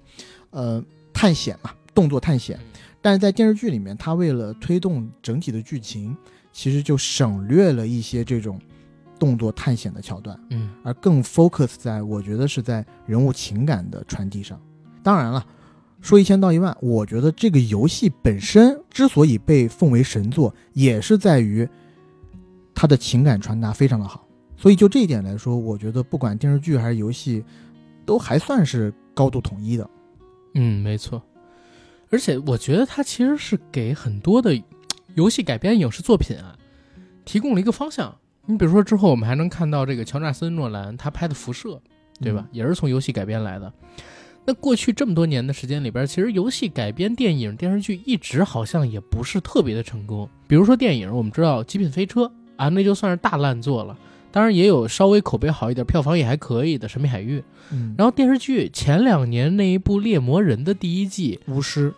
呃，探险嘛，动作探险。嗯。但是在电视剧里面，它为了推动整体的剧情，其实就省略了一些这种动作探险的桥段，嗯而更 focus 在我觉得是在人物情感的传递上。当然了，说一千道一万，我觉得这个游戏本身之所以被奉为神作，也是在于它的情感传达非常的好。所以就这一点来说，我觉得不管电视剧还是游戏，都还算是高度统一的。嗯，没错。而且我觉得它其实是给很多的游戏改编影视作品啊，提供了一个方向。你比如说之后我们还能看到这个乔纳森·诺兰他拍的《辐射》，对吧？也是从游戏改编来的。那过去这么多年的时间里边，其实游戏改编电影、电视剧一直好像也不是特别的成功。比如说电影，我们知道《极品飞车》啊，那就算是大烂作了。当然也有稍微口碑好一点、票房也还可以的《神秘海域》。嗯，然后电视剧前两年那一部《猎魔人》的第一季，巫师，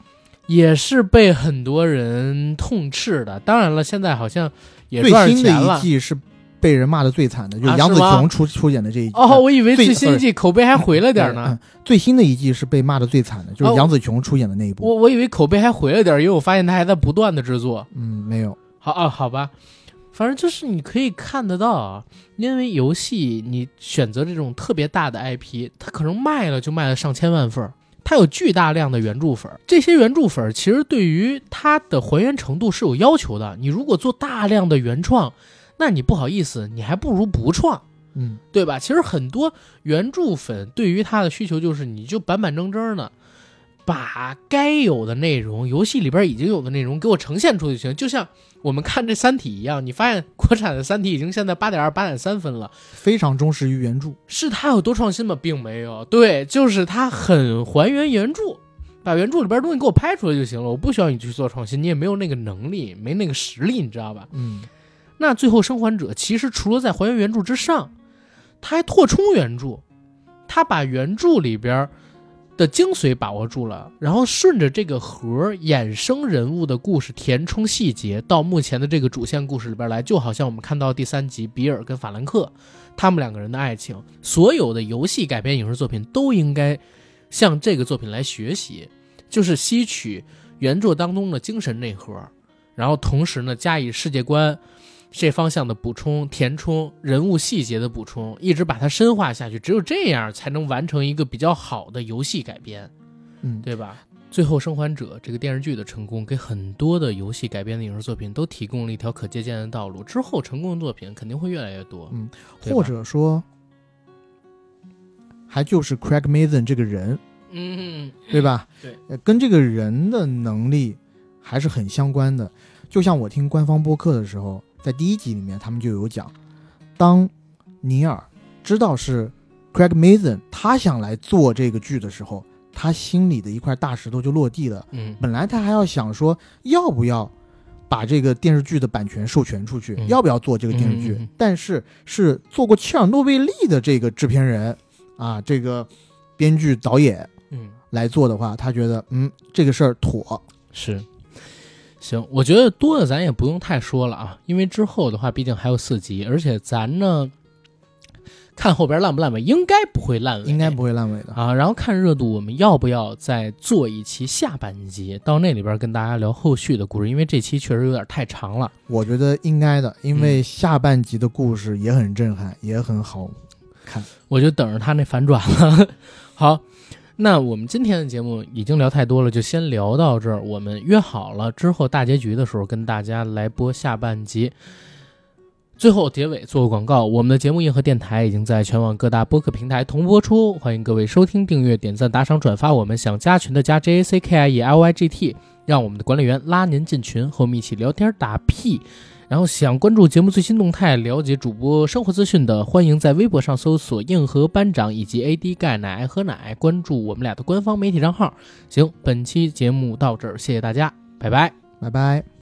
也是被很多人痛斥的。当然了，现在好像也最赚新的一。季是被人骂的最惨的，就是杨紫啊是吗琼出出演的这一季。哦，我以为最最新一季口碑还回了点呢。嗯最新的一季是被骂的最惨的，就是哦杨紫琼出演的那一部。我我以为口碑还回了点，因为我发现他还在不断的制作。嗯，没有。好啊，好吧，反正就是你可以看得到啊，因为游戏你选择这种特别大的 IP，它可能卖了就卖了上千万份儿，它有巨大量的原著粉儿，这些原著粉儿其实对于它的还原程度是有要求的。你如果做大量的原创，那你不好意思，你还不如不创。嗯，对吧？其实很多原著粉对于它的需求就是，你就板板正正的把该有的内容，游戏里边已经有的内容给我呈现出就行。就像我们看这《三体》一样，你发现国产的《三体》已经现在八点二、八点三分了。非常忠实于原著。是它有多创新吗？并没有，对，就是它很还原原著，把原著里边东西给我拍出来就行了。我不需要你去做创新，你也没有那个能力，没那个实力，你知道吧？嗯，那最后生还者其实除了在还原原著之上，他还拓充原著，他把原著里边的精髓把握住了，然后顺着这个核衍生人物的故事填充细节，到目前的这个主线故事里边来，就好像我们看到第三集比尔跟法兰克他们两个人的爱情，所有的游戏改编影视作品都应该向这个作品来学习，就是吸取原作当中的精神内核，然后同时呢加以世界观这方向的补充、填充、人物细节的补充，一直把它深化下去。只有这样才能完成一个比较好的游戏改编，嗯，对吧？最后，《生还者》这个电视剧的成功，给很多的游戏改编的影视作品都提供了一条可借鉴的道路。之后，成功的作品肯定会越来越多。嗯或者说，还就是 Craig Mazin 这个人，嗯，对吧？对呃，跟这个人的能力还是很相关的。就像我听官方播客的时候，在第一集里面他们就有讲，当尼尔知道是 Craig Mason 他想来做这个剧的时候，他心里的一块大石头就落地了。嗯本来他还要想说要不要把这个电视剧的版权授权出去，嗯要不要做这个电视剧，嗯嗯嗯但是是做过切尔诺贝利的这个制片人啊，这个编剧导演嗯，来做的话，他觉得嗯这个事儿妥。是。行，我觉得多的咱也不用太说了啊，因为之后的话，毕竟还有四集，而且咱呢，看后边烂不烂尾，应该不会烂尾，应该不会烂尾的。啊，然后看热度，我们要不要再做一期下半集，到那里边跟大家聊后续的故事？因为这期确实有点太长了。我觉得应该的，因嗯为下半集的故事也很震撼，也很好看。我就等着他那反转了。好，那我们今天的节目已经聊太多了，就先聊到这儿。我们约好了之后大结局的时候跟大家来播下半集。最后结尾做个广告，我们的节目硬核电台已经在全网各大播客平台同播出，欢迎各位收听、订阅、点赞、打赏、转发。我们想加群的加 J A C K I E L Y G T，让我们的管理员拉您进群，和我们一起聊天打屁。然后想关注节目最新动态、了解主播生活资讯的，欢迎在微博上搜索“硬核班长”以及 “AD 钙奶喝奶”，关注我们俩的官方媒体账号。行，本期节目到这儿，谢谢大家，拜拜。拜拜。